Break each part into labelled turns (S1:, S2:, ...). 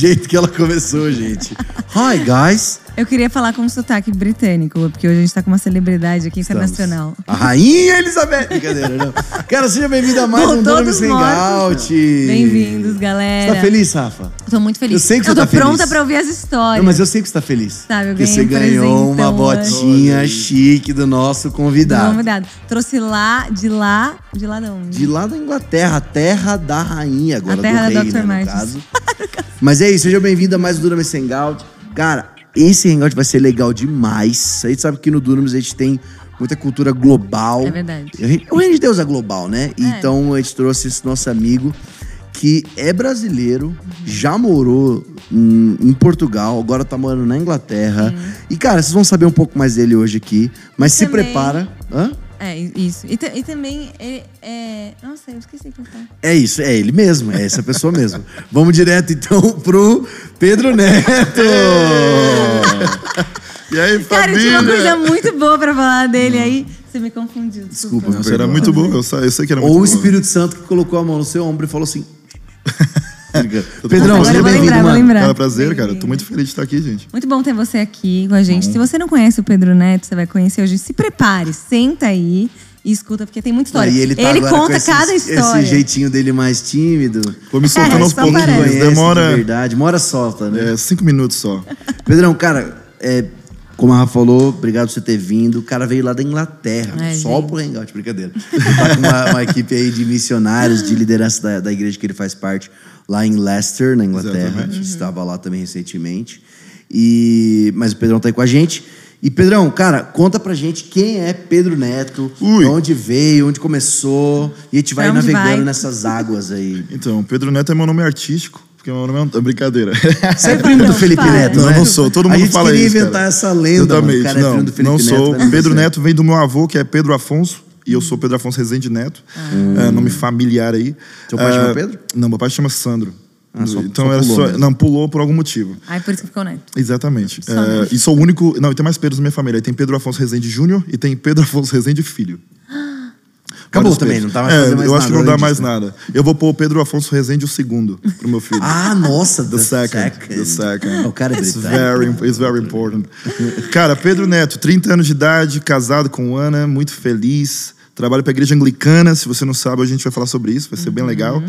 S1: jeito que ela começou, gente. Hi, guys.
S2: Eu queria falar com um sotaque britânico, porque hoje a gente tá com uma celebridade aqui internacional.
S1: A Rainha Elizabeth. Brincadeira, não. Cara, seja bem-vinda a mais um Dona
S2: dos
S1: Sem
S2: mortos.
S1: Out.
S2: Bem-vindos,
S1: Você
S2: galera.
S1: tá feliz, Rafa?
S2: Tô muito feliz.
S1: Eu sei que você
S2: tô
S1: tá
S2: pronta
S1: feliz.
S2: pra ouvir as histórias.
S1: Não, mas eu sei que você tá feliz.
S2: Sabe, eu
S1: Porque você
S2: ganhei um
S1: ganhou uma botinha chique do nosso convidado.
S2: Convidado. Trouxe lá, de lá, de lá de onde?
S1: De lá da Inglaterra, a terra da rainha agora,
S2: A terra
S1: do
S2: da
S1: rei,
S2: Dr.
S1: né, no caso. Mas é isso, seja bem-vindo a mais um Dunamis Hangout. Cara, esse hangout vai ser legal demais. A gente sabe que no Dunamis a gente tem muita cultura global.
S2: É verdade.
S1: O reino de Deus é global, né?
S2: É.
S1: Então a gente trouxe esse nosso amigo que é brasileiro, já morou em, em Portugal, agora tá morando na Inglaterra. E, cara, vocês vão saber um pouco mais dele hoje aqui. Mas se prepara. Hã?
S2: É, isso. E, e também, é, é... Nossa, eu esqueci o que eu ia falar.
S1: É isso, é ele mesmo, é essa pessoa mesmo. Vamos direto então pro Pedro Neto.
S3: E aí,
S2: Cara, eu tinha uma
S3: família?
S2: coisa muito boa pra falar dele aí. Você me confundiu. Desculpa.
S1: Desculpa.
S3: Nossa, era muito bom. Eu, eu sei que era muito
S1: Ou
S3: bom.
S1: o Espírito Santo que colocou a mão no seu ombro e falou assim. Pedrão, seja bem-vindo,
S2: lembrar, vou
S1: mano.
S2: lembrar.
S3: Cara, prazer, cara. Tô muito feliz de estar aqui, gente.
S2: Muito bom ter você aqui com a gente. Se você não conhece o Pedro Neto, você vai conhecer hoje. Se prepare, senta aí e escuta, porque tem muita história.
S1: E ele, tá agora com
S2: conta
S1: esse,
S2: cada história.
S1: Esse jeitinho dele mais tímido.
S3: Vou me soltando
S2: É,
S3: aos
S2: só
S3: pouquinhos.
S2: parece.
S1: Conhece de
S3: Demora
S1: verdade, mora solta, né?
S3: é, cinco minutos só.
S1: Pedrão, cara, é, como a Rafa falou, obrigado por você ter vindo. O cara veio lá da Inglaterra,
S2: É,
S1: só
S2: gente.
S1: pro Hangout, brincadeira. Ele tá com uma, uma equipe aí de missionários, de liderança da, da igreja que ele faz parte, lá em Leicester, na Inglaterra.
S3: Exatamente.
S1: Estava lá também recentemente. E, mas o Pedrão tá aí com a gente. E, Pedrão, cara, conta pra gente quem é Pedro Neto,
S3: Ui.
S1: de onde veio, onde começou. E a gente vai navegando
S2: vai?
S1: nessas águas aí.
S3: Então, Pedro Neto é meu nome artístico, porque meu nome é brincadeira.
S1: Você é primo do
S2: Não,
S1: Felipe
S2: para.
S1: Neto,
S3: Não,
S1: né?
S3: não sou. Todo
S1: a
S3: mundo
S1: gente
S3: fala
S1: queria
S3: isso,
S1: inventar
S3: cara.
S1: essa lenda, mano.
S3: Exatamente.
S1: cara é
S3: não,
S1: Felipe
S3: não
S1: Neto.
S3: sou.
S1: mas não
S3: Pedro. Neto vem do meu avô, que é Pedro Afonso. E eu sou Pedro Afonso Rezende Neto. É, nome familiar aí.
S1: Seu pai
S3: É,
S1: chama Pedro?
S3: Não, meu pai chama Sandro.
S1: Ah, só-
S3: então
S1: só
S3: era
S1: pulou
S3: só.
S1: mesmo.
S3: Não, pulou por algum motivo.
S2: Ai, por isso que ficou Neto.
S3: Exatamente. É, e sou o único. Não, e tem mais Pedros na minha família. Aí tem Pedro Afonso Rezende Júnior e tem Pedro Afonso Rezende Filho.
S1: Acabou também, não tá mais
S3: é,
S1: fazendo mais
S3: Eu acho que não dá
S1: além
S3: mais
S1: disso, né?
S3: nada. Eu vou pôr o Pedro Afonso Rezende o segundo pro meu filho.
S1: Ah, nossa,
S3: The second. The second.
S1: O cara é
S3: It's very, it's very important. Cara, Pedro Neto, 30 anos de idade, casado com Ana, muito feliz. Trabalho para a igreja anglicana. Se você não sabe, a gente vai falar sobre isso, vai ser bem legal.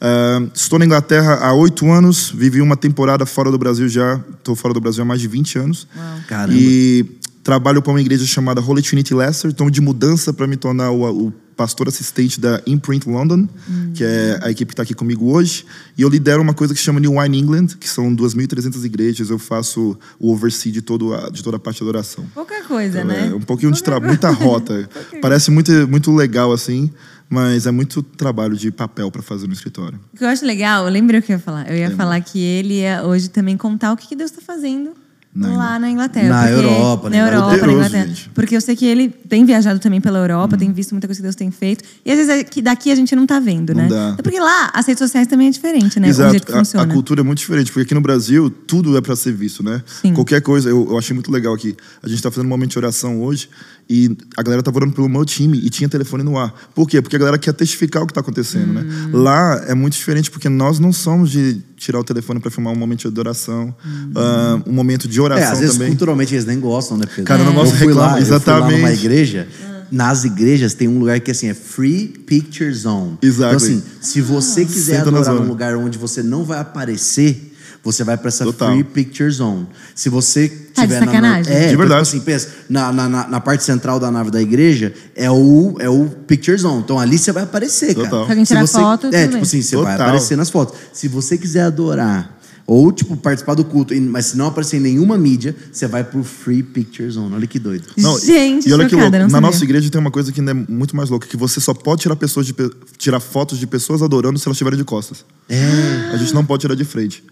S3: Ah, estou na Inglaterra há oito anos, vivi uma temporada fora do Brasil já. Estou fora do Brasil há mais de 20 anos.
S1: Caramba.
S3: E trabalho para uma igreja chamada Holy Trinity Leicester. Estou de mudança para me tornar o, o pastor assistente da Imprint London, que é a equipe que está aqui comigo hoje. E eu lidero uma coisa que se chama New Wine England, que são 2.300 igrejas. Eu faço o oversee de, todo a, de toda a parte de adoração.
S2: Pouca coisa, né?
S3: É um pouquinho de trabalho, muita rota. Parece muito, muito legal assim, mas é muito trabalho de papel para fazer no escritório.
S2: O que eu acho legal, lembra o que eu ia falar? Eu ia falar que ele ia hoje também contar o que, que Deus está fazendo
S3: Na
S2: lá na Inglaterra.
S1: Na Europa,
S2: Na
S1: né?
S2: Europa, na Inglaterra.
S3: gente.
S2: Porque eu sei que ele tem viajado também pela Europa, tem visto muita coisa que Deus tem feito. E às vezes é que daqui a gente não tá vendo,
S3: Não
S2: né?
S3: dá.
S2: Até Porque lá as redes sociais também é diferente, né? O
S3: Exato.
S2: jeito que
S3: A-
S2: funciona.
S3: A, cultura é muito diferente, porque aqui no Brasil tudo é para ser visto, né?
S2: Sim.
S3: Qualquer coisa, eu, eu achei muito legal aqui. A gente tá fazendo um momento de oração hoje e a galera tava orando pelo meu time e tinha telefone no ar. Por quê? Porque a galera quer testificar o que tá acontecendo, né?
S2: Hum.
S3: Lá é muito diferente porque nós não somos de tirar o telefone para filmar um momento de adoração,
S2: Hum.
S3: ah, um momento de
S1: É,
S3: oração
S1: às vezes
S3: também.
S1: culturalmente eles nem gostam, né, Pedro?
S3: Cara, eu não gosto
S1: eu
S3: de
S1: fui
S3: reclamar,
S1: lá, eu fui lá numa
S3: exatamente.
S1: igreja, nas igrejas tem um lugar que assim é Free Picture Zone.
S3: Exactly.
S1: Então assim, se você quiser
S3: Senta
S1: adorar num lugar onde você não vai aparecer, você vai pra essa
S3: Total.
S1: Free Picture Zone. Se você
S2: Tá de
S1: tiver na
S2: sacanagem?
S1: é,
S3: De
S1: então,
S3: verdade.
S1: tipo assim, pensa, na, na, na, na parte central da nave da igreja é o, é o Picture Zone. Então ali você vai aparecer, cara.
S3: Total.
S2: Se alguém
S1: Se
S2: tirar
S1: você-
S2: foto,
S1: É, tipo assim, você vai
S3: Total.
S1: aparecer nas fotos. Se você quiser adorar ou, tipo, participar do culto, mas se não aparecer em nenhuma mídia, você vai pro Free Picture Zone. Olha que doido.
S3: Não,
S2: Gente,
S3: e olha que louco, na
S2: sabia.
S3: nossa igreja tem uma coisa que ainda é muito mais louca, que você só pode tirar pessoas de tirar fotos de pessoas adorando se elas estiverem de costas.
S1: É.
S3: A gente não pode tirar de frente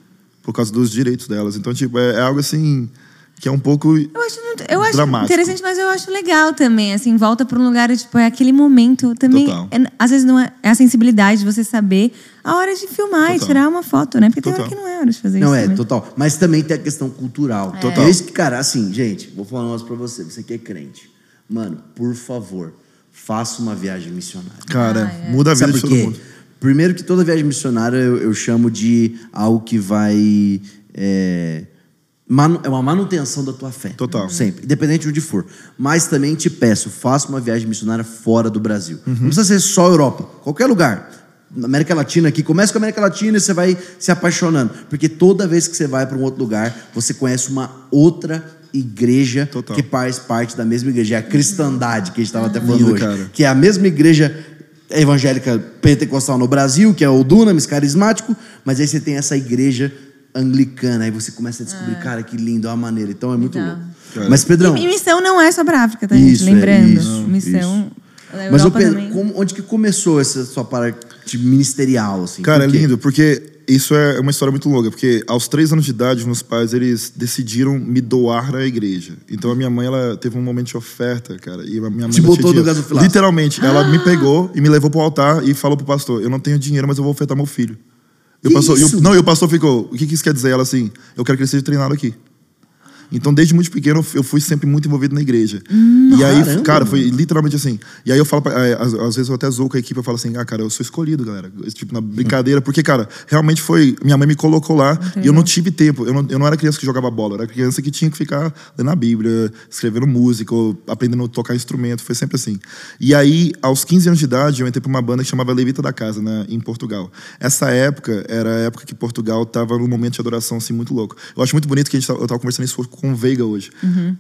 S3: por causa dos direitos delas. Então, tipo, é, é algo assim que é um pouco
S2: Eu acho, muito- eu acho
S3: Dramático.
S2: interessante, mas eu acho legal também. Assim, volta para um lugar, tipo, é aquele momento também.
S3: Total.
S2: é- às vezes não é, é a sensibilidade de você saber a hora de filmar e
S3: Total.
S2: tirar uma foto, né? Porque tem hora
S3: Total.
S2: que não é hora de fazer
S1: Não,
S2: isso.
S1: é,
S2: também.
S1: total. Mas também tem a questão cultural.
S3: Total.
S1: É isso que, cara, assim, gente, vou falar um negócio pra você. Você que é crente. Mano, por favor, faça uma viagem missionária.
S3: Cara,
S2: Ah, é.
S3: muda a vida
S1: Sabe
S3: de todo mundo.
S1: Primeiro que toda viagem missionária eu, eu chamo de algo que vai. É, manu- é uma manutenção da tua fé.
S3: Total.
S1: Sempre, independente de onde for. Mas também te peço, faça uma viagem missionária fora do Brasil.
S3: Uhum.
S1: Não precisa ser só Europa, qualquer lugar. Na América Latina aqui, começa com a América Latina e você vai se apaixonando. Porque toda vez que você vai para um outro lugar, você conhece uma outra igreja
S3: Total.
S1: que faz parte da mesma igreja. É a cristandade que a gente estava até falando
S3: Lindo,
S1: hoje.
S3: cara.
S1: Que é a mesma igreja evangélica pentecostal no Brasil, que é o Dunamis carismático, mas aí você tem essa igreja anglicana, aí você começa a descobrir, cara, que lindo, é uma maneira. Então é muito louco. Mas, Pedrão,
S2: E, e missão não é só pra África, tá, gente?
S1: Isso, é,
S2: Lembrando.
S1: isso,
S2: missão. da
S1: mas Pedro, como- onde que começou essa sua parte ministerial, assim?
S3: Cara, é lindo, porque isso é uma história muito longa. Porque aos três anos de idade, meus pais, eles decidiram me doar à igreja. Então a minha mãe, ela teve um momento de oferta, cara. E a minha mãe
S1: Te botou no gasofilaço.
S3: Literalmente, ela me pegou e me levou pro altar e falou pro pastor, eu não tenho dinheiro, mas eu vou ofertar meu filho. E o
S1: Que
S3: pastor, e
S1: isso?
S3: não, e o pastor ficou, o que, que isso quer dizer? Ela assim, eu quero que ele seja treinado aqui. Então, desde muito pequeno, eu fui sempre muito envolvido na igreja. e aí,
S1: caramba,
S3: cara, foi literalmente assim. E aí eu falo, pra, é, às, às vezes eu até zoo com a equipe, eu falo assim, ah, cara, eu sou escolhido, galera. Tipo, na brincadeira. Porque, cara, realmente foi. Minha mãe me colocou lá e eu não tive tempo. Eu não, eu não era criança que jogava bola, eu era criança que tinha que ficar lendo a Bíblia, escrevendo música, ou aprendendo a tocar instrumento. Foi sempre assim. E aí, aos 15 anos de idade, eu entrei pra uma banda que chamava Levita da Casa, né, em Portugal. Essa época era a época que Portugal tava num momento de adoração assim muito louco. Eu acho muito bonito que a gente eu tava conversando isso com o Veiga hoje.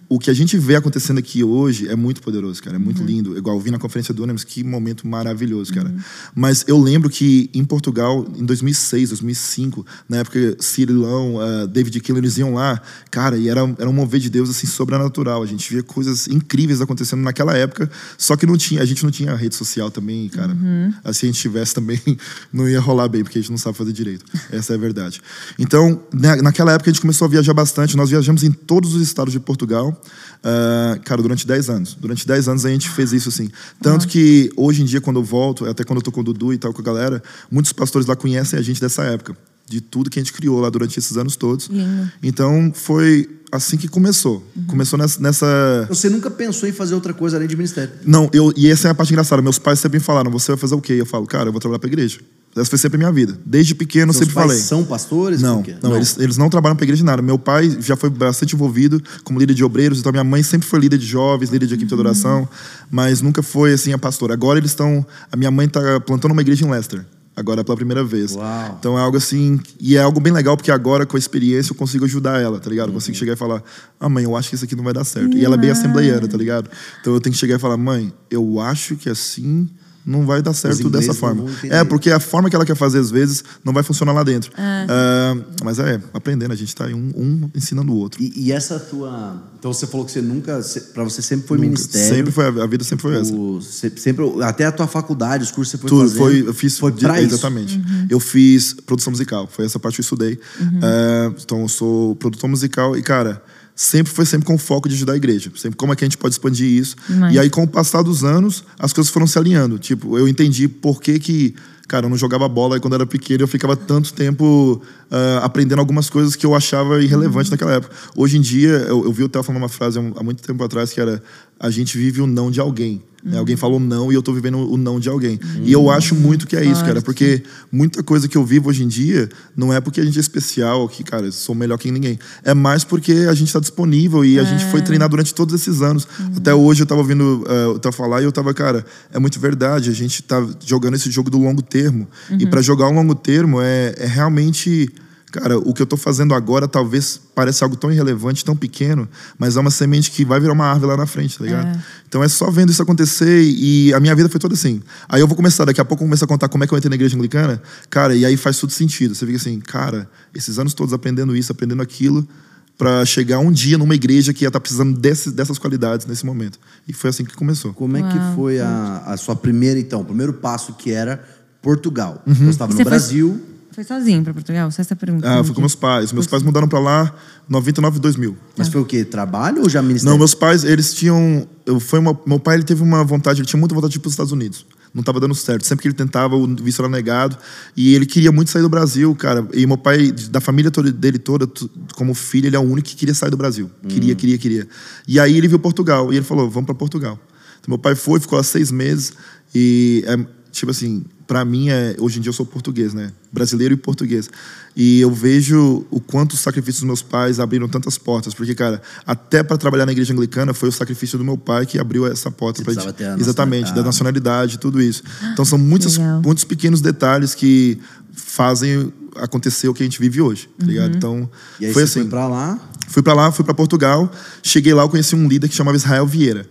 S3: O que a gente vê acontecendo aqui hoje é muito poderoso, cara, é muito lindo. Igual eu vi na conferência do Unamis, que momento maravilhoso, cara. Mas eu lembro que em Portugal, em 2006, 2005, na época Cirilão, uh, David Keeler, eles iam lá, cara, e era, era um mover de Deus assim sobrenatural. A gente via coisas incríveis acontecendo naquela época, só que não tinha, a gente não tinha rede social também, cara. Assim, se a gente tivesse também, não ia rolar bem, porque a gente não sabe fazer direito. Essa é a verdade. Então, na, naquela época a gente começou a viajar bastante. Nós viajamos em todos os estados de Portugal, ah, cara, durante 10 anos. Durante 10 anos a gente fez isso assim. Tanto que hoje em dia, quando eu volto, até quando eu tô com o Dudu e tal, com a galera, muitos pastores lá conhecem a gente dessa época. De tudo que a gente criou lá durante esses anos todos.
S2: Lindo.
S3: Então, foi assim que começou. Começou nessa- nessa
S1: Você nunca pensou em fazer outra coisa além de ministério?
S3: não, eu, e essa é a parte engraçada. Meus pais sempre me falaram: você vai fazer o quê? Eu falo, cara, eu vou trabalhar pra igreja. Essa foi sempre a minha vida. Desde pequeno, eu
S1: Seus
S3: sempre
S1: pais
S3: falei.
S1: são pastores?
S3: Não,
S1: quê?
S3: não, Eles, eles não trabalham pra igreja de nada. Meu pai já foi bastante envolvido como líder de obreiros, então minha mãe sempre foi líder de jovens, líder de equipe de adoração, mas nunca foi assim a pastora. Agora eles estão. A minha mãe tá plantando uma igreja em Leicester. Agora pela primeira vez.
S1: Uau.
S3: Então é algo assim. E é algo bem legal, porque agora, com a experiência, eu consigo ajudar ela, tá ligado? Eu consigo chegar e falar: Ah, mãe, eu acho que isso aqui não vai dar certo. E ela é bem assembleiana, tá ligado? Então eu tenho que chegar e falar: Mãe, eu acho que assim não vai dar certo dessa forma. É, porque a forma que ela quer fazer, às vezes, não vai funcionar lá dentro. Ah, mas é, aprendendo, a gente tá um, um ensinando o outro.
S1: E, e essa tua. Então você falou que você nunca. Pra você sempre foi
S3: Nunca.
S1: ministério.
S3: Sempre foi, a vida sempre foi essa.
S1: O- sempre, até a tua faculdade, os cursos que você foi
S3: Tudo,
S1: fazendo.
S3: foi, eu fiz
S1: foi
S3: de-
S1: pra isso.
S3: exatamente. Eu fiz produção musical, foi essa parte que eu estudei. É, então eu sou produtor musical e cara, sempre foi sempre com foco de ajudar a igreja. Sempre como é que a gente pode expandir isso.
S2: Demais.
S3: E aí com o passar dos anos, as coisas foram se alinhando. Tipo, eu entendi por que que Cara, eu não jogava bola e quando era pequeno eu ficava tanto tempo ah, aprendendo algumas coisas que eu achava irrelevantes naquela época. Hoje em dia, eu, eu vi o Theo falando uma frase há muito tempo atrás que era: a gente vive o não de alguém. né? Alguém falou não e eu tô vivendo o não de alguém. E eu acho muito que é isso, cara, porque muita coisa que eu vivo hoje em dia não é porque a gente é especial, que, cara, eu sou melhor que ninguém. É mais porque a gente está disponível e a gente foi treinar durante todos esses anos. Até hoje eu tava ouvindo uh, o Theo falar e eu tava, cara, é muito verdade. A gente tá jogando esse jogo do longo termo. E para jogar um longo termo é, é realmente. Cara, o que eu tô fazendo agora talvez pareça algo tão irrelevante, tão pequeno, mas é uma semente que vai virar uma árvore lá na frente, tá ligado? Então é só vendo isso acontecer e a minha vida foi toda assim. Aí eu vou começar, daqui a pouco eu vou começar a contar como é que eu entrei na igreja anglicana, cara, e aí faz tudo sentido. Você fica assim, cara, esses anos todos aprendendo isso, aprendendo aquilo, para chegar um dia numa igreja que ia estar precisando desse, dessas qualidades nesse momento. E foi assim que começou.
S1: Como é que foi a, a sua primeira, então, o primeiro passo que era Portugal?
S3: Uhum.
S1: Você estava no
S2: você foi-
S1: Brasil.
S2: Foi sozinho pra Portugal? Só essa pergunta.
S3: Ah, eu fui com meus pais. Meus pais mudaram para lá 99 2000.
S1: Mas foi o quê? Trabalho ou já ministério?
S3: Não, meus pais, eles tinham. Eu, foi uma, meu pai ele teve uma vontade, ele tinha muita vontade de ir para os Estados Unidos. Não estava dando certo. Sempre que ele tentava, o visto era negado. E ele queria muito sair do Brasil, cara. E meu pai, da família toda, dele toda, como filho, ele é o único que queria sair do Brasil. Queria, queria, queria. E aí ele viu Portugal. E ele falou: vamos para Portugal. Então meu pai foi, ficou lá seis meses. E, é, tipo assim, para mim é hoje em dia eu sou português, né? Brasileiro e português. E eu vejo o quanto os sacrifícios dos meus pais abriram tantas portas, porque cara, até para trabalhar na igreja anglicana foi o sacrifício do meu pai que abriu essa porta
S1: Você
S3: para
S1: precisava ter a
S3: exatamente da
S1: nacionalidade.
S3: tudo isso. Então são muitos
S2: Legal.
S3: muitos pequenos detalhes que fazem acontecer o que a gente vive hoje, tá ligado? Então
S1: Uhum. E aí
S3: foi
S1: você
S3: assim.
S1: foi pra lá.
S3: Fui pra lá, fui pra Portugal. Cheguei lá, eu conheci um líder que chamava Israel Vieira.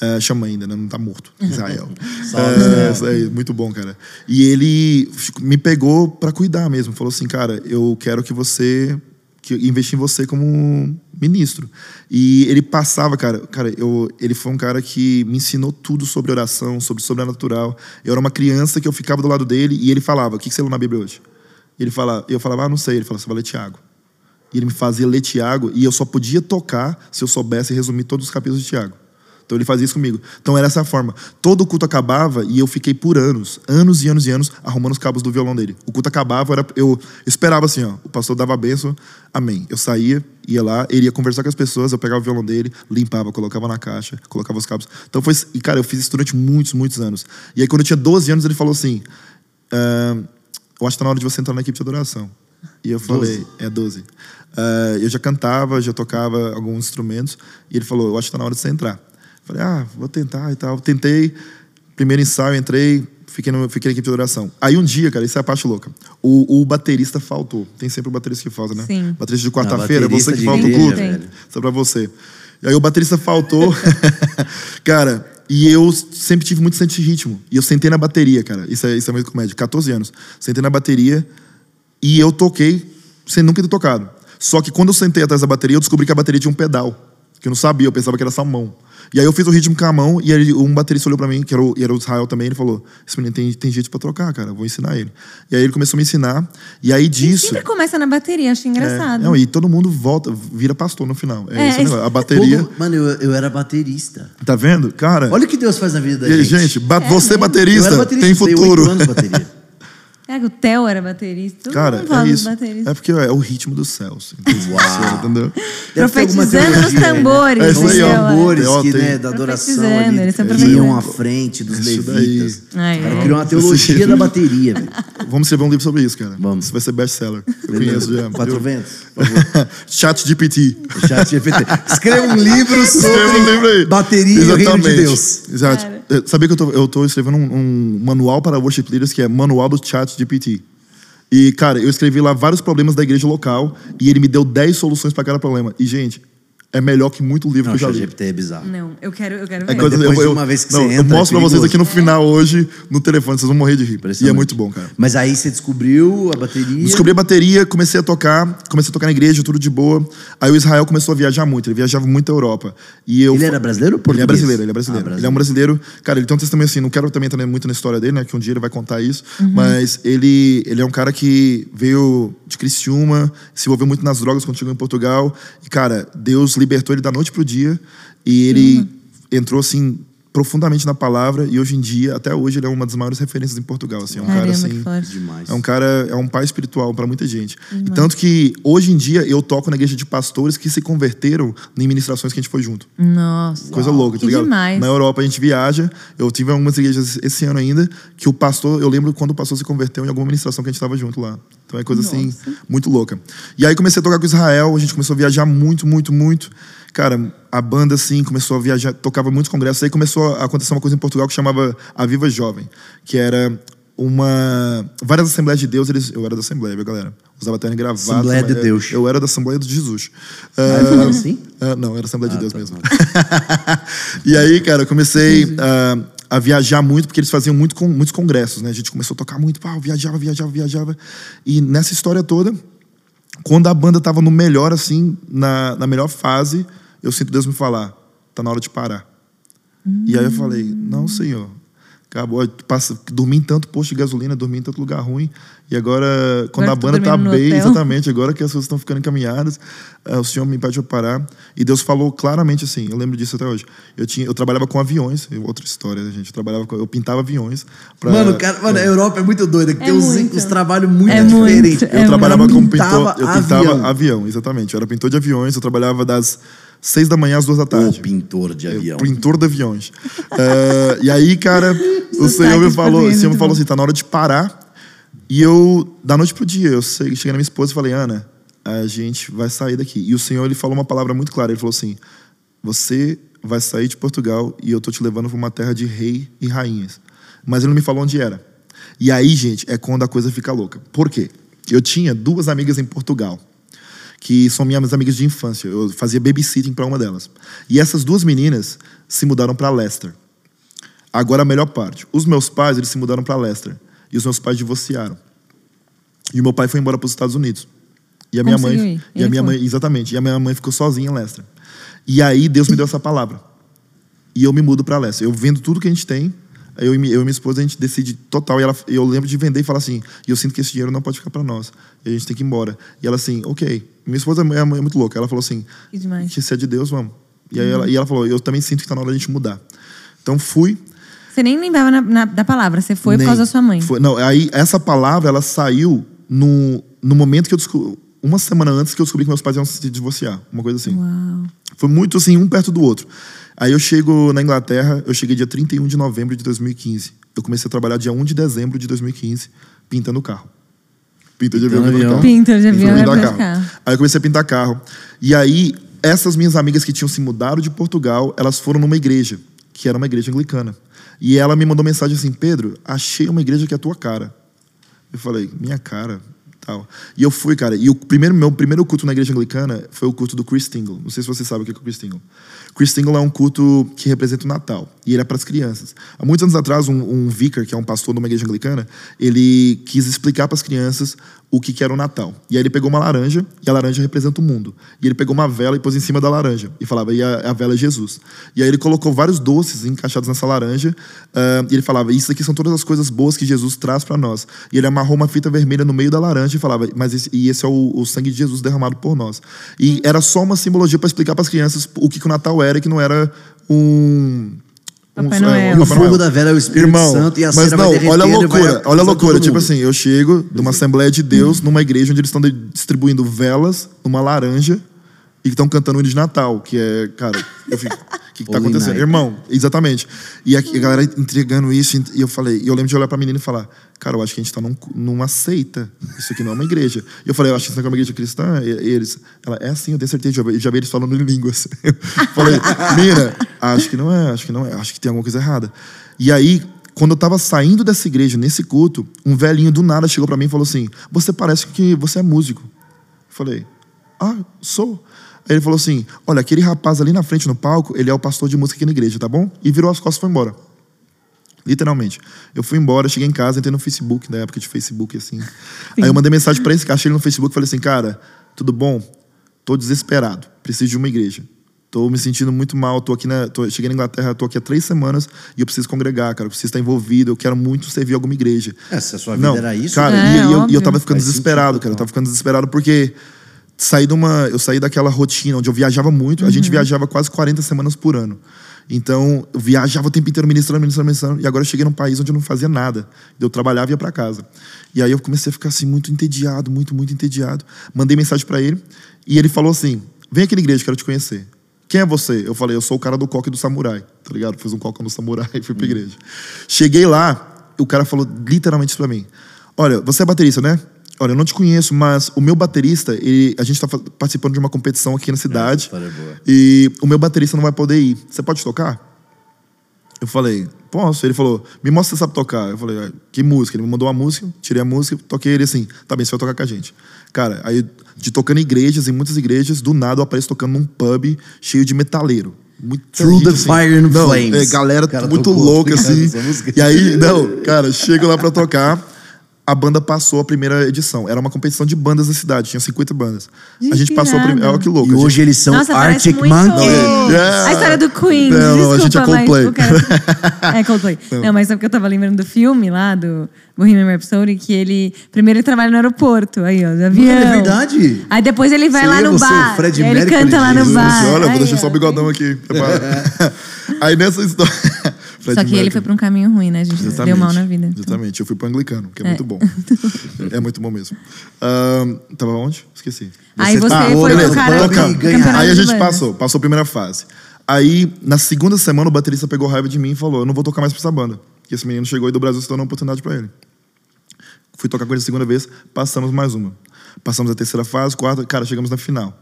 S3: É, chama ainda, né? Não tá morto. Israel. É,
S1: Israel.
S3: isso aí, muito bom, cara. E ele me pegou pra cuidar mesmo. Falou assim, cara, eu quero que você que investi em você como ministro. E ele passava, cara, cara, eu, ele foi um cara que me ensinou tudo sobre oração, sobre sobrenatural. Eu era uma criança que eu ficava do lado dele e ele falava: "O que que você leu na Bíblia hoje?" Ele falava, eu falava: "Ah, não sei". Ele falava: "Você vai ler Tiago". E ele me fazia ler Tiago e eu só podia tocar se eu soubesse resumir todos os capítulos de Tiago. Então ele fazia isso comigo. Então era essa forma. Todo o culto acabava e eu fiquei por anos, anos e anos e anos, arrumando os cabos do violão dele. O culto acabava, era, eu esperava assim, ó. O pastor dava a benção, amém. Eu saía, ia lá, ele ia conversar com as pessoas, eu pegava o violão dele, limpava, colocava na caixa, colocava os cabos. Então foi. E cara, eu fiz isso durante muitos, muitos anos. E aí quando eu tinha 12 anos, ele falou assim: "Ah, Eu acho que tá na hora de você entrar na equipe de adoração. E eu falei, é 12. Ah, eu já cantava, já tocava alguns instrumentos. E ele falou, eu acho que tá na hora de você entrar. Falei, ah, vou tentar e tal. Tentei, primeiro ensaio, entrei, fiquei, no, fiquei na equipe de oração. Aí um dia, cara, isso é a parte louca. O, o baterista faltou. Tem sempre o baterista que falta, né?
S2: Sim.
S3: Baterista de quarta-feira, é você que falta o culto.
S2: velho.
S3: É pra você. E aí o baterista faltou. cara, e eu sempre tive muito senso de ritmo. E eu sentei na bateria, cara. Isso é, isso é muito comédia. 14 anos. Sentei na bateria e eu toquei sem nunca ter tocado. Só que quando eu sentei atrás da bateria, eu descobri que a bateria tinha um pedal. Que eu não sabia, eu pensava que era só mão. E aí eu fiz o ritmo com a mão e aí um baterista olhou pra mim, que era o, e era o Israel também, ele falou: Esse menino tem, tem jeito pra trocar, cara, eu vou ensinar ele. E aí ele começou a me ensinar. E aí
S2: E
S3: disso.
S2: sempre começa na bateria, acho
S3: É,
S2: engraçado.
S3: não, e todo mundo volta, vira pastor no final. É,
S2: É,
S3: esse o negócio. A bateria.
S1: Todo- Mano, eu, eu era baterista.
S3: Tá vendo? Cara.
S1: Olha o que Deus faz na vida da
S3: e
S1: gente.
S3: gente, ba-
S2: É
S3: você
S2: mesmo?
S1: eu
S3: baterista,
S1: baterista,
S3: tem futuro.
S1: oito anos bateria.
S2: É que o Theo era baterista. Todo
S3: Cara,
S2: mundo fala
S3: é isso.
S2: bateristas.
S3: É porque é o ritmo dos céus. Uau. Entendeu?
S1: Ter alguma
S2: Profetizando nos tambores.
S3: É
S2: é.
S1: tambores
S3: Ó,
S1: que, né, da adoração ali,
S2: eles
S1: iam à frente dos
S3: Isso
S1: levitas.
S2: daí.
S1: Cara
S2: é.
S1: criou uma teologia da bateria, velho.
S3: Vamos escrever um livro sobre isso, cara.
S1: Vamos.
S3: Isso vai ser best-seller. Eu
S1: Beleza.
S3: conheço já.
S1: Quatro ventos, por favor.
S3: Chat GPT.
S1: Chat GPT. Escreva um livro sobre
S3: Escreva um livro aí.
S1: bateria e o reino de Deus.
S3: Exato. É, Sabia que eu tô, eu tô escrevendo um, um manual para worship leaders que é Manual do Chat GPT. E, cara, eu escrevi lá vários problemas da igreja local e ele me deu 10 soluções para cada problema. E, gente, é melhor que muito livro
S1: Não,
S3: que eu já li.
S1: GPT é bizarro.
S2: Não, eu quero, eu quero ver.
S3: É coisa,
S1: depois
S3: eu,
S1: uma vez que
S3: não,
S1: você
S3: eu
S1: entra,
S3: mostro
S1: é
S3: pra vocês aqui no final hoje, no telefone, vocês vão morrer de rir. E é muito bom, cara.
S1: Mas aí você descobriu a bateria.
S3: Descobri a bateria, comecei a tocar, comecei a tocar na igreja, tudo de boa. Aí o Israel começou a viajar muito, ele viajava muito a Europa. E eu
S1: Ele era brasileiro ou
S3: Ele é
S1: português?
S3: brasileiro, ele é brasileiro.
S1: Ah,
S3: Ele é um brasileiro. Cara, ele tem um testemunho assim, não quero também entrar muito na história dele, né? Que um dia ele vai contar isso.
S1: Uhum.
S3: Mas ele, ele é um cara que veio de Criciúma, se envolveu muito nas drogas quando chegou em Portugal. E, cara, Deus libertou ele da noite pro dia. E ele
S1: Uhum.
S3: entrou, assim, profundamente na palavra. E hoje em dia, até hoje, ele é uma das maiores referências em Portugal. Assim, é um cara, assim...
S1: Demais.
S3: É um cara, é um pai espiritual para muita gente. E tanto que hoje em dia eu toco na igreja de pastores que se converteram em ministrações que a gente foi junto.
S2: Nossa.
S3: Coisa louca, tá
S2: Que
S3: ligado?
S2: demais.
S3: Na Europa a gente viaja. Eu tive algumas igrejas esse ano ainda que o pastor, eu lembro quando o pastor se converteu em alguma ministração que a gente estava junto lá. Então é coisa assim muito louca. E aí comecei a tocar com Israel, a gente começou a viajar muito, muito, muito. Cara, a banda assim começou a viajar, tocava muitos congressos. Aí começou a acontecer uma coisa em Portugal que chamava A Viva Jovem, que era uma várias assembleias de Deus, eles, eu era da assembleia, viu, galera? Usava terno gravata.
S1: Assembleia de
S3: mas-
S1: Deus.
S3: Eu era da Assembleia de Jesus.
S1: Ah, falava assim?
S3: ah, não, era Assembleia de
S1: Ah,
S3: Deus
S1: tá,
S3: mesmo. e aí, cara, eu comecei ah, a viajar muito, porque eles faziam muito com, muitos congressos, né? A gente começou a tocar muito, pau, viajava, viajava, viajava. E nessa história toda, quando a banda tava no melhor, assim, na, na melhor fase, eu sinto Deus me falar, tá na hora de parar. E aí eu falei, não, senhor. Acabou, passa, dormi em tanto posto de gasolina, dormi em tanto lugar ruim. E agora, quando
S2: Agora
S3: a banda tá bem, exatamente, agora que as coisas estão ficando encaminhadas, eh, o Senhor me impede de parar. E Deus falou claramente assim, eu lembro disso até hoje. Eu, tinha, eu trabalhava com aviões, outra história, né, gente? Eu, trabalhava com- eu pintava aviões. pra-
S1: Mano, cara, mano, a Europa é muito doida, que
S2: É
S1: tem uns, uns trabalhos muito
S2: É muito,
S1: diferentes.
S2: é
S3: Eu trabalhava
S1: muito.
S3: como pintor. Eu pintava
S1: avião.
S3: avião. exatamente. Eu era pintor de aviões, eu trabalhava das seis da manhã às duas da
S1: O
S3: tarde.
S1: pintor de avião.
S3: Pintor de aviões. Eh, e aí, cara, o Senhor me falou, o Senhor me falou assim, tá na hora de parar. E eu, da noite pro dia, eu cheguei na minha esposa e falei, Ana, a gente vai sair daqui. E o Senhor, ele falou uma palavra muito clara. Ele falou assim, você vai sair de Portugal e eu tô te levando pra uma terra de rei e rainhas. Mas ele não me falou onde era. E aí, gente, é quando a coisa fica louca. Por quê? Eu tinha duas amigas em Portugal que são minhas amigas de infância. Eu fazia babysitting para uma delas. E essas duas meninas se mudaram para Leicester. Agora a melhor parte. Os meus pais, eles se mudaram para Leicester. E os meus pais divorciaram. E o meu pai foi embora para os Estados Unidos. E a minha
S2: Conseguiu
S3: mãe,
S2: ir.
S3: e a
S2: Ele
S3: minha
S2: foi.
S3: mãe, exatamente. E a minha mãe ficou sozinha em Leicester. E aí Deus me deu essa palavra. E eu me mudo para Leicester. Eu vendo tudo que a gente tem. e, eu e minha esposa, a gente decide total. E ela, eu lembro de vender e falar assim: e eu sinto que esse dinheiro não pode ficar para nós. E a gente tem que ir embora. E ela assim: ok. Minha esposa é, é muito louca. Ela falou assim:
S2: Que demais.
S3: que se é de Deus, vamos. E aí ela, e ela falou: eu também sinto que tá na hora da gente mudar. Então fui.
S2: Você nem lembrava na- na- da palavra, você foi
S3: nem-
S2: por causa da sua mãe.
S3: foi- não, aí essa palavra ela saiu no, no momento que eu descobri. Uma semana antes que eu descobri que meus pais iam se divorciar. Uma coisa assim.
S2: Uau.
S3: Foi muito assim, um perto do outro. Aí eu chego na Inglaterra, eu cheguei dia 31 de novembro de 2015. Eu comecei a trabalhar dia 1 de dezembro de 2015, pintando o carro. Pinta de avião,
S1: Pintando
S3: pintando
S1: avião.
S3: carro.
S2: Pinta de avião, é pra carro.
S3: Aí eu comecei a pintar carro. E aí, essas minhas amigas que tinham se mudado de Portugal, elas foram numa igreja, que era uma igreja anglicana. E ela me mandou mensagem assim: Pedro, achei uma igreja que é a tua cara. Eu falei, minha cara, tal. E eu fui, cara. E o primeiro, meu primeiro culto na igreja anglicana foi o culto do Chris Tingle. Não sei se você sabe o que é o Chris Tingle. Chris Tingle é um culto que representa o Natal. E ele é para as crianças. Há muitos anos atrás, um, um vicar, que é um pastor de uma igreja anglicana, ele quis explicar para as crianças o que, que era o Natal. E aí ele pegou uma laranja, e a laranja representa o mundo. E ele pegou uma vela e pôs em cima da laranja. E falava, e a, a vela é Jesus. E aí ele colocou vários doces encaixados nessa laranja. ah, e ele falava, isso aqui são todas as coisas boas que Jesus traz para nós. E ele amarrou uma fita vermelha no meio da laranja e falava, mas esse, e esse é o, o sangue de Jesus derramado por nós. E era só uma simbologia para explicar para as crianças o que, que o Natal era e que não era um.
S2: Papai Noel.
S1: E o fogo da vela é o Espírito
S3: Irmão,
S1: Santo e a
S3: mas não, olha a loucura, olha a loucura. Tipo assim, eu chego de uma Assembleia de Deus numa igreja onde eles estão distribuindo velas numa laranja e estão cantando o hino de Natal, que é, cara, eu fico, o que, que tá acontecendo?
S1: night.
S3: Irmão, exatamente. E aqui, a galera entregando isso, e eu falei, e eu lembro de olhar pra menina e falar, cara, eu acho que a gente tá num, numa seita, isso aqui não é uma igreja. E eu falei, eu acho que isso aqui é uma igreja cristã, e, e eles, ela, é assim, eu tenho certeza, já, vi- já vi eles falando em línguas. Eu falei, mira, acho que não é, acho que não é, acho que tem alguma coisa errada. E aí, quando eu tava saindo dessa igreja, nesse culto, um velhinho do nada chegou pra mim e falou assim, você parece que você é músico. Eu falei, ah, sou. Aí ele falou assim: Olha, aquele rapaz ali na frente no palco, ele é o pastor de música aqui na igreja, tá bom? E virou as costas e foi embora. Literalmente. Eu fui embora, cheguei em casa, entrei no Facebook, na época de Facebook, assim. Aí eu mandei mensagem pra esse cara, achei ele no Facebook, falei assim: Cara, tudo bom? Tô desesperado, preciso de uma igreja. Tô me sentindo muito mal, tô aqui na. Tô, cheguei na Inglaterra, tô aqui há três semanas e eu preciso congregar, cara. Eu preciso estar envolvido, eu quero muito servir alguma igreja.
S1: É, se a sua vida era isso,
S3: Cara,
S2: É,
S3: e, e eu, e eu tava ficando
S1: Faz
S3: desesperado,
S1: sentido,
S3: cara. Eu tava ficando desesperado porque saí de uma, eu saí daquela rotina onde eu viajava muito. A
S2: Uhum.
S3: gente viajava quase 40 semanas por ano. Então, eu viajava o tempo inteiro ministrando, ministrando, ministrando. E agora eu cheguei num país onde eu não fazia nada. Eu trabalhava e ia pra casa. E aí eu comecei a ficar assim, muito entediado, muito, muito entediado. Mandei mensagem pra ele. E ele falou assim: Vem aqui na igreja, quero te conhecer. Quem é você? Eu falei, eu sou o cara do coque do samurai, tá ligado? Fiz um coque no samurai e fui pra igreja. Cheguei lá, o cara falou literalmente isso pra mim. Olha, você é baterista, né? Olha, eu não te conheço, mas o meu baterista, ele, a gente tá fa- participando de uma competição aqui na cidade.
S1: história é boa.
S3: E o meu baterista não vai poder ir. Você pode tocar? Eu falei, posso? Ele falou, me mostra se você sabe tocar. Eu falei, "Ah, que música? Ele me mandou uma música, tirei a música, toquei ele assim, tá bem, você vai tocar com a gente. Cara, aí de tocando em igrejas, em muitas igrejas, do nada eu apareço tocando num pub cheio de metaleiro. Muito
S1: Through the fire and
S3: não,
S1: flames.
S3: É, galera muito louca, assim. E aí, não, cara, chego lá pra tocar. A banda passou a primeira edição. Era uma competição de bandas da cidade, tinha 50 bandas. A gente passou a primeira. Olha que louco.
S1: E
S3: gente-
S1: hoje eles são
S2: Nossa,
S1: Arctic
S2: muito...
S1: Monkeys.
S3: Yeah.
S2: A história do Queen.
S3: Não, não,
S2: Desculpa,
S3: a gente é Coldplay.
S2: Mas cara... É Coldplay. Não. mas só porque eu tava lembrando do filme lá, do Bohemian Rhapsody, que ele... Primeiro ele trabalha no aeroporto, aí ó, do avião.
S1: é verdade.
S2: Aí depois ele vai
S1: Você
S2: lá
S1: é
S2: no
S1: você,
S2: bar.
S1: Fred
S2: e aí ele
S1: Mercury
S2: canta lá no bar.
S3: Olha,
S2: Aí,
S3: vou deixar
S2: ó.
S3: só o bigodão aqui. preparado. Aí nessa história.
S2: Só
S3: Fred
S2: que ele
S3: Mercury.
S2: foi pra um caminho ruim, né? A gente deu mal na vida.
S3: Exatamente. Eu fui pro anglicano, que é,
S2: É.
S3: muito bom. é muito bom mesmo. Ahn, tava onde? Esqueci.
S2: Aí você
S1: tá
S2: foi
S1: beleza,
S2: pro cara
S1: e
S3: Aí a gente passou, passou a primeira fase. Aí, na segunda semana, o baterista pegou raiva de mim e falou: Eu não vou tocar mais pra essa banda. Que esse menino chegou aí do Brasil, se deu uma oportunidade pra ele. Fui tocar com ele a segunda vez, passamos mais uma. Passamos a terceira fase, quarta, cara, chegamos na final.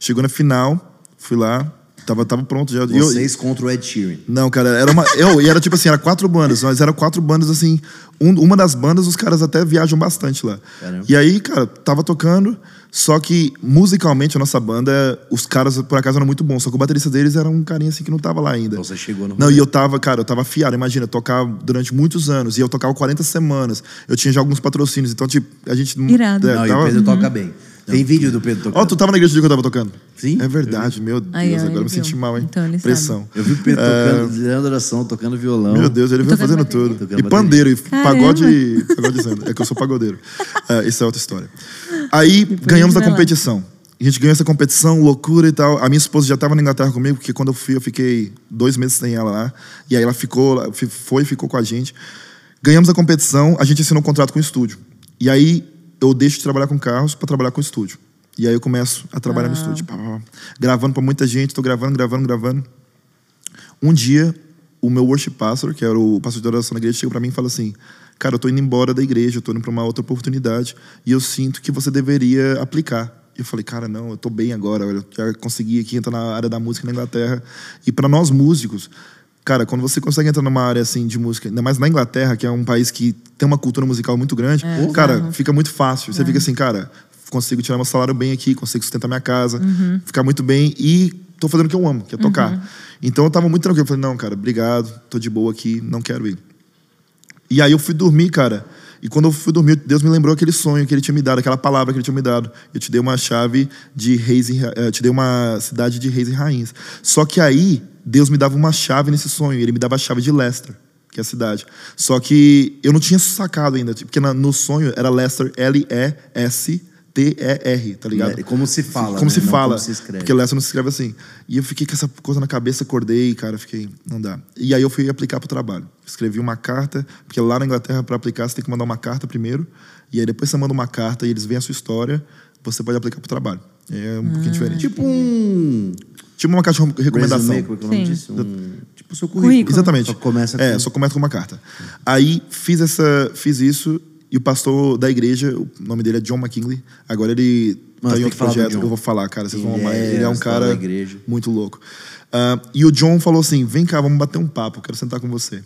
S3: Chegou na final, fui lá, tava, tava pronto já. E eu-
S1: Vocês contra o Ed Sheeran.
S3: não, cara, era uma. Eu, e era tipo assim, era quatro bandas, mas eram quatro bandas assim. um- uma das bandas, os caras até viajam bastante lá.
S1: Caramba.
S3: E aí, cara, tava tocando, só que musicalmente a nossa banda, os caras por acaso eram muito bons, só que o baterista deles era um carinha assim que não tava lá ainda.
S1: Então você chegou no
S3: Não,
S1: rolê.
S3: e eu tava, cara, eu tava afiado. Imagina, eu tocava durante muitos anos. E eu tocava 40 semanas. Eu tinha já alguns patrocínios. Então, tipo, a gente.
S2: Irado.
S3: É,
S1: Não, e
S3: tava-
S1: o Pedro toca bem. Tem vídeo do Pedro tocando.
S3: Ó, tu tava na igreja do dia que eu tava tocando?
S1: Sim.
S3: É verdade, meu Deus.
S2: Aí, ó,
S3: agora
S2: ele
S3: eu me
S2: viu.
S3: senti mal, hein?
S2: Então ele.
S3: Pressão.
S1: Eu vi o Pedro tocando, liderando oração, tocando violão.
S3: Meu Deus, ele veio
S2: Tocando
S3: fazendo
S2: bateria.
S3: tudo.
S1: Tocando
S3: E
S1: bateria.
S3: pandeiro, e
S2: Caramba.
S3: pagode, pagodizando. É que eu sou pagodeiro. É, isso é outra história. Aí ganhamos a
S2: vai lá.
S3: competição. A gente ganhou essa competição, loucura e tal. A minha esposa já estava na Inglaterra comigo, porque quando eu fui, eu fiquei dois meses sem ela lá. E aí ela ficou, lá, fi- foi e ficou com a gente. Ganhamos a competição, a gente assinou um contrato com o estúdio. E aí eu deixo de trabalhar com carros para trabalhar com estúdio. E aí eu começo a trabalhar no estúdio. pá, pá, pá. Gravando para muita gente, tô gravando, gravando, gravando. Um dia, o meu worship pastor, que era o pastor de oração da igreja, chegou para mim e falou assim: Cara, eu tô indo embora da igreja, eu tô indo para uma outra oportunidade e eu sinto que você deveria aplicar. Eu falei, cara, não, eu tô bem agora, eu já consegui aqui entrar na área da música na Inglaterra. E para nós músicos, cara, quando você consegue entrar numa área assim de música, ainda mais na Inglaterra, que é um país que tem uma cultura musical muito grande,
S2: É,
S3: cara, fica muito fácil. Você fica assim, cara, consigo tirar meu salário bem aqui, consigo sustentar minha casa,
S2: Uhum.
S3: ficar muito bem e tô fazendo o que eu amo, que é tocar. Então eu tava muito tranquilo. Eu falei, não, cara, obrigado, tô de boa aqui, não quero ir. E aí eu fui dormir, cara. E quando eu fui dormir, Deus me lembrou aquele sonho que ele tinha me dado, aquela palavra que ele tinha me dado. Eu te dei uma chave de reis e, ra- eh, eu te dei uma cidade de reis e rainhas. Só que aí Deus me dava uma chave nesse sonho, ele me dava a chave de Leicester, que é a cidade. Só que eu não tinha sacado ainda, porque no sonho era Leicester L E S T E R, tá ligado?
S1: É, como se fala,
S3: Como
S1: né?
S3: se
S1: Não
S3: fala.
S1: como se escreve.
S3: Porque Leicester não se escreve assim. E eu fiquei com essa coisa na cabeça, acordei, cara, fiquei, não dá. E aí eu fui aplicar pro trabalho. Escrevi uma carta, porque lá na Inglaterra, para aplicar, você tem que mandar uma carta primeiro. E aí depois você manda uma carta e eles veem a sua história, você pode aplicar pro trabalho. É um pouquinho diferente.
S1: Tipo um
S3: Tipo uma carta de recomendação.
S1: resume, como é é disso? Um, tipo o seu currículo.
S2: Currículo.
S3: Exatamente.
S1: Só começa
S3: É,
S1: com-
S3: só começa com uma carta. Aí fiz essa, fiz isso e o pastor da igreja, o nome dele é John McKinley. Agora ele
S1: Mas
S3: tá em outro projeto que eu vou falar, cara. Vocês vão amar.
S1: é,
S3: Ele é um cara muito louco. Ah, e o John falou assim: vem cá, vamos bater um papo, quero sentar com você.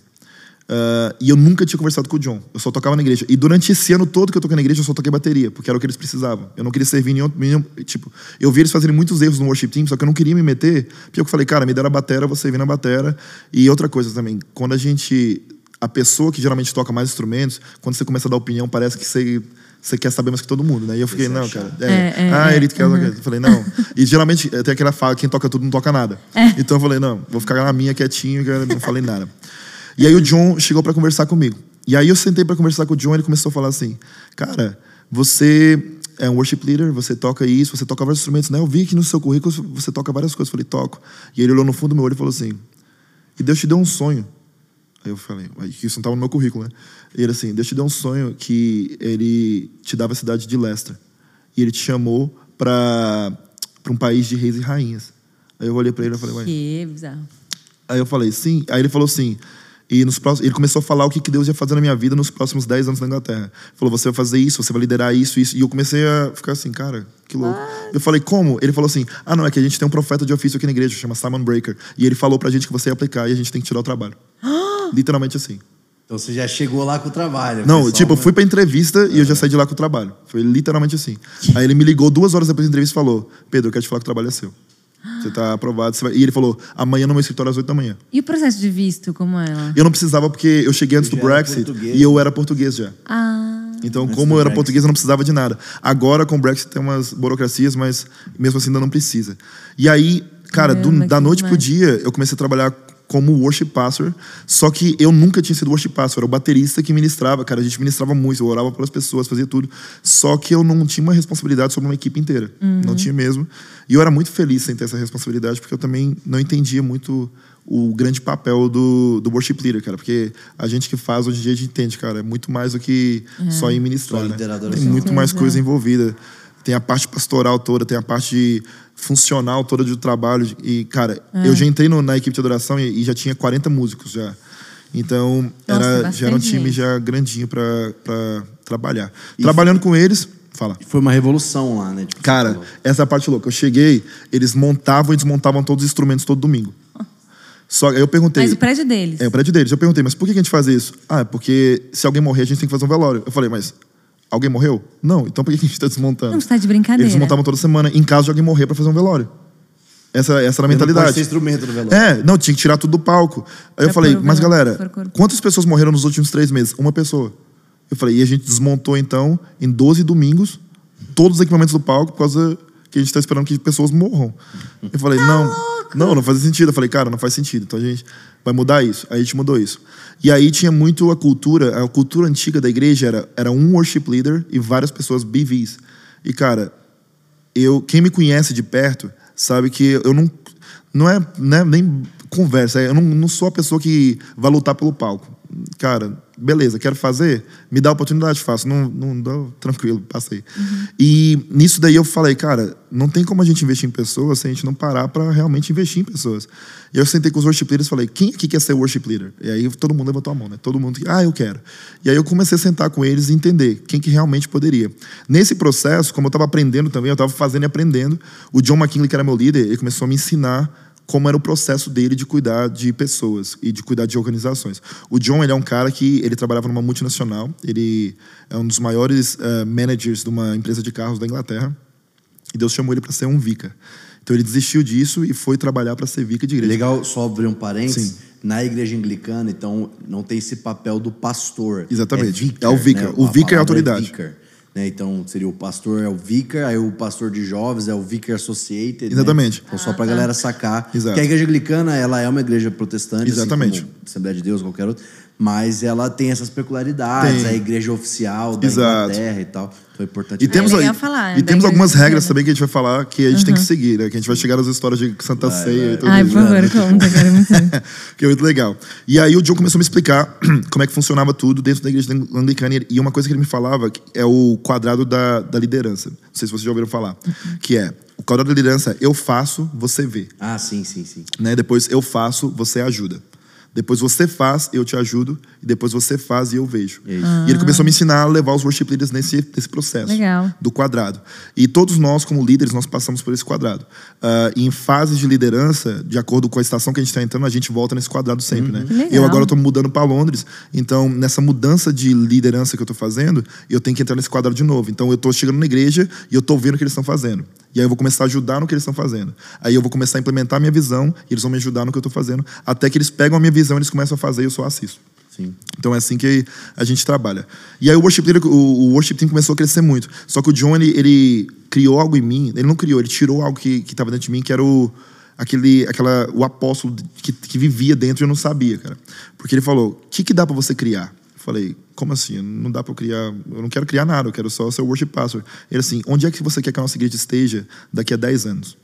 S3: Ah, e eu nunca tinha conversado com o John. Eu só tocava na igreja. E durante esse ano todo que eu toquei na igreja, eu só toquei bateria, porque era o que eles precisavam. Eu não queria servir nenhum. nenhum- tipo, eu vi eles fazerem muitos erros no worship team, só que eu não queria me meter, porque eu falei, cara, me deram a batera, você servir na batera. E outra coisa também, quando a gente. A pessoa que geralmente toca mais instrumentos, quando você começa a dar opinião, parece que você. Você quer saber mais que todo mundo, né? E eu fiquei, não, cara. é,
S2: É, é,
S3: ah,
S2: é,
S3: ele quer. Eu falei, não. E geralmente eh, tem aquela fala: quem toca tudo não toca nada. Então eu falei, não, vou ficar na minha quietinho, não falei nada. E aí o John chegou para conversar comigo. E aí eu sentei para conversar com o John e ele começou a falar assim: Cara, você é um worship leader, você toca isso, você toca vários instrumentos, né? Eu vi que no seu currículo você toca várias coisas. Eu falei, toco. E ele olhou no fundo do meu olho e falou assim: E Deus te deu um sonho. Aí eu falei, "Uai, isso não estava no meu currículo, né? E ele assim, Deus te deu um sonho que ele te dava a cidade de Leicester. E ele te chamou para um país de reis e rainhas. Aí eu olhei para ele e falei, ué,
S2: Que bizarro.
S3: Aí eu falei, sim. Aí ele falou assim. E nos próximos, ele começou a falar o que que Deus ia fazer na minha vida nos próximos 10 anos na Inglaterra. Falou, você vai fazer isso, você vai liderar isso, isso. E eu comecei a ficar assim, cara, que louco. Eu falei, como? Ele falou assim, ah, não, é que a gente tem um profeta de ofício aqui na igreja, chama Simon Breaker. E ele falou pra gente que você ia aplicar e a gente tem que tirar o trabalho. Literalmente assim.
S1: Então você já chegou lá com o trabalho.
S3: Não,
S1: só
S3: tipo, eu
S1: uma-
S3: fui pra entrevista e eu já saí de lá com o trabalho. Foi literalmente assim. Aí ele me ligou duas horas depois da entrevista e falou: Pedro, eu quero te falar que o trabalho é seu. Você tá aprovado. você vai-" E ele falou: amanhã no meu escritório às 8 da manhã.
S2: E o processo de visto, como é lá?
S3: Eu não precisava porque eu cheguei antes
S1: Eu
S3: do
S1: era
S3: Brexit e eu era português já.
S2: Ah,
S3: Então,
S1: Antes
S3: como eu era
S1: Brexit.
S3: português, eu não precisava de nada. Agora, com o Brexit, tem umas burocracias, mas mesmo assim ainda não precisa. E aí, cara, do- da noite pro dia, eu comecei a trabalhar como worship pastor, só que eu nunca tinha sido worship pastor, eu era o baterista que ministrava, cara, a gente ministrava muito, eu orava pelas pessoas, fazia tudo, só que eu não tinha uma responsabilidade sobre uma equipe inteira, não tinha mesmo, e eu era muito feliz sem ter essa responsabilidade, porque eu também não entendia muito o grande papel do, do worship leader, cara, porque a gente que faz hoje em dia a gente entende, cara, é muito mais do que só ir ministrar,
S1: Só
S3: né? tem
S1: adoração.
S3: muito mais
S2: Certeza.
S3: coisa envolvida. tem a parte pastoral toda, tem a parte funcional toda do trabalho. E, cara, eu já entrei no- na equipe de adoração e, e já tinha 40 músicos já. Então,
S2: Nossa,
S3: era, já era um time
S2: gente.
S3: já grandinho pra, pra trabalhar. Trabalhando com eles, fala.
S1: Foi uma revolução lá, né? Tipo,
S3: Cara, essa é a parte louca. Eu cheguei, eles montavam e desmontavam todos os instrumentos todo domingo. Só que eu perguntei.
S2: Mas o prédio deles.
S3: É o prédio deles. Eu perguntei, mas por que a gente faz isso? Ah, é porque se alguém morrer, a gente tem que fazer um velório. Eu falei, mas alguém morreu? Não, então por que a gente está desmontando?
S2: Não, você tá de brincadeira.
S3: Eles montavam toda semana em caso de alguém morrer para fazer um velório. Essa, essa era a
S1: não
S3: mentalidade.
S1: ter instrumento no velório.
S3: É, não, tinha que tirar tudo do palco. Aí eu
S2: Pra
S3: falei, mas
S2: velório,
S3: galera, quantas pessoas morreram nos últimos três meses? Uma pessoa. Eu falei, e a gente desmontou então, em 12 domingos, todos os equipamentos do palco, por causa que a gente está esperando que pessoas morram. Eu falei,
S2: Tá
S3: não, não, não faz sentido. Eu falei, cara, não faz sentido. Então a gente vai mudar isso. Aí a gente mudou isso. E aí tinha muito a cultura, a cultura antiga da igreja era, era um worship leader e várias pessoas BVs. E, cara, eu quem me conhece de perto sabe que eu não não é né, nem conversa eu não, não sou a pessoa que vai lutar pelo palco cara beleza quero fazer? Me dá a oportunidade faço. Não não dá tranquilo passei e nisso daí eu falei cara não tem como a gente investir em pessoas se a gente não parar para realmente investir em pessoas. E eu sentei com os worship leaders e falei quem aqui quer ser worship leader? E aí todo mundo levantou a mão né? Todo mundo ah eu quero. E aí eu comecei a sentar com eles e entender quem que realmente poderia. Nesse processo como eu estava aprendendo também eu estava fazendo e aprendendo o John McKinley que era meu líder ele começou a me ensinar como era o processo dele de cuidar de pessoas e de cuidar de organizações. O John, ele é um cara que ele trabalhava numa multinacional, ele é um dos maiores eh, managers de uma empresa de carros da Inglaterra, e Deus chamou ele para ser um vicar. Então ele desistiu disso e foi trabalhar para ser vicar de igreja.
S1: Legal, só abrir um parênteses.
S3: Sim.
S1: Na igreja anglicana, então, não tem esse papel do pastor.
S3: Exatamente.
S1: É, vicar,
S3: É o vicar.
S1: né?
S3: O vicar é a autoridade.
S1: vicar, né? Então, seria o pastor é o vicar, aí o pastor de jovens é o vicar associated. né?
S3: Exatamente.
S1: Então, só pra galera sacar.
S3: Exato.
S1: Porque a igreja anglicana, ela é uma igreja protestante.
S3: Exatamente.
S1: Assim como Assembleia de Deus, qualquer outra. Mas ela tem essas peculiaridades,
S3: Tem.
S1: a igreja oficial da
S3: Exato.
S1: Inglaterra e tal. Então é importante.
S3: E temos,
S2: é
S3: aí-
S2: falar,
S3: e
S2: da
S3: temos algumas regras também que a gente vai falar que a gente tem que seguir, né? Que a gente vai chegar nas histórias de Santa Ceia e tudo
S2: Ai,
S3: isso.
S2: por favor, conta, quero muito
S3: que é muito legal. E aí o John começou a me explicar como é que funcionava tudo dentro da igreja anglicana. E uma coisa que ele me falava é o quadrado da, da liderança. Não sei se vocês já ouviram falar. Que é, o quadrado da liderança, eu faço, você vê.
S1: Ah, sim, sim, sim.
S3: Né? Depois eu faço, você ajuda. Depois você faz, eu te ajudo. E depois você faz e eu vejo.
S1: É isso.
S3: E ele começou a me ensinar a levar os worship leaders nesse, nesse processo.
S2: Legal.
S3: Do quadrado. E todos nós, como líderes, nós passamos por esse quadrado. Ah, e em fases de liderança, de acordo com a estação que a gente está entrando, a gente volta nesse quadrado sempre, né?
S2: Que legal.
S3: Eu agora estou mudando para Londres. Então, nessa mudança de liderança que eu estou fazendo, eu tenho que entrar nesse quadrado de novo. Então, eu estou chegando na igreja e eu estou vendo o que eles estão fazendo. E aí eu vou começar a ajudar no que eles estão fazendo. Aí eu vou começar a implementar a minha visão e eles vão me ajudar no que eu estou fazendo. Até que eles pegam a minha visão e eles começam a fazer e eu só assisto.
S1: Sim.
S3: Então é assim que a gente trabalha. E aí o worship, leader, o, o worship team começou a crescer muito. Só que o John, ele, ele criou algo em mim. Ele não criou, ele tirou algo que estava dentro de mim, que era o, aquele, aquela, o apóstolo que, que vivia dentro e eu não sabia, cara. Porque ele falou, o que, que dá para você criar? Eu falei, como assim? Não dá para eu criar... Eu não quero criar nada, eu quero só ser o worship pastor. Ele assim, onde é que você quer que a nossa igreja esteja daqui a 10 anos?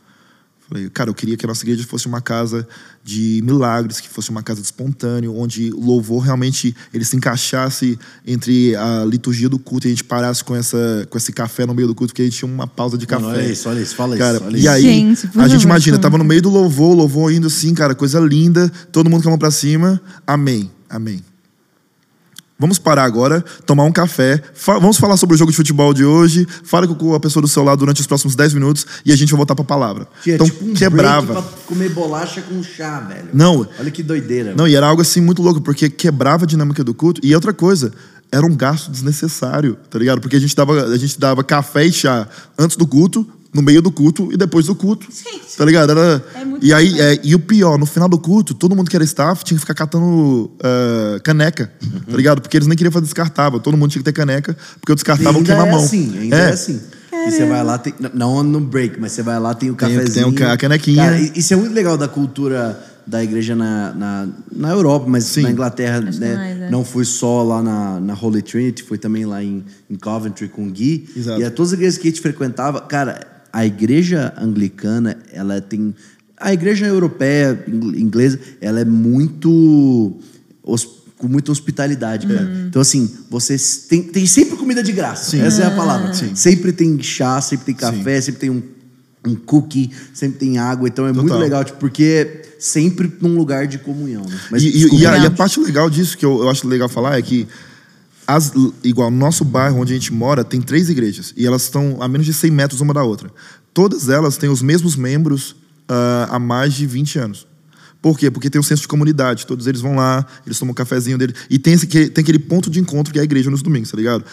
S3: Falei, cara, eu queria que a nossa igreja fosse uma casa de milagres, que fosse uma casa de espontâneo, onde o louvor realmente ele se encaixasse entre a liturgia do culto e a gente parasse com, essa, com esse café no meio do culto, porque a gente tinha uma pausa de café.
S1: Mano, olha isso, olha isso, fala
S3: Cara,
S1: isso. Olha
S3: e
S1: isso.
S3: aí,
S2: Gente,
S3: a gente imagina, tava no meio do louvor, o louvor indo assim, cara, coisa linda, todo mundo com a mão pra cima. Amém, amém. Vamos parar agora, tomar um café, fa- vamos falar sobre o jogo de futebol de hoje, fala com a pessoa do seu lado durante os próximos 10 minutos e a gente vai voltar pra palavra.
S1: Tinha
S3: então,
S1: tipo um
S3: quebrava.
S1: break pra comer bolacha com chá, velho.
S3: Não.
S1: Olha que doideira.
S3: Não, e era algo assim muito louco, porque quebrava a dinâmica do culto. E outra coisa, era um gasto desnecessário, tá ligado? Porque a gente dava, a gente dava café e chá antes do culto, no meio do culto e depois do culto.
S2: Gente,
S3: Tá ligado? Era...
S2: é muito
S3: e aí, é, e o pior, no final do culto, todo mundo que era staff tinha que ficar catando ah, caneca, tá ligado? Porque eles nem queriam fazer descartável. Todo mundo tinha que ter caneca, porque eu descartava o
S1: ainda é
S3: queima-mão.
S1: assim, ainda é, assim. E você vai lá, tem, não no break, mas você vai lá, tem o
S3: Tem o-
S1: cafezinho.
S3: tem ca- a canequinha.
S1: Cara, isso é muito legal da cultura da igreja na, na, na Europa, mas
S3: Sim.
S1: na Inglaterra,
S2: Acho
S1: né?
S2: mais, é.
S1: Não foi só lá na, na Holy Trinity, foi também lá em, em Coventry com o Gui.
S3: Exato.
S1: E a todas as igrejas que a gente frequentava, cara, a igreja anglicana, ela tem. A igreja europeia, ing- inglesa, ela é muito. com muita hospitalidade, cara. Então, assim, você tem, tem sempre comida de graça.
S3: Sim.
S1: Essa é a palavra.
S3: Sim.
S1: Sempre tem chá, sempre tem café, sempre tem um, um cookie, sempre tem água. Então é muito
S3: Total.
S1: legal, tipo, porque é sempre num lugar de comunhão. Né? Mas,
S3: e, e- e a, e a parte legal disso, que eu, eu acho legal falar, é que, as, igual no nosso bairro onde a gente mora, tem três igrejas. E elas estão a menos de 100 metros uma da outra. Todas elas têm os mesmos membros ah, há mais de 20 anos. Por quê? Porque tem um senso de comunidade. Todos eles vão lá, eles tomam um cafezinho dele. E tem, esse, tem aquele ponto de encontro que é a igreja nos domingos, tá ligado?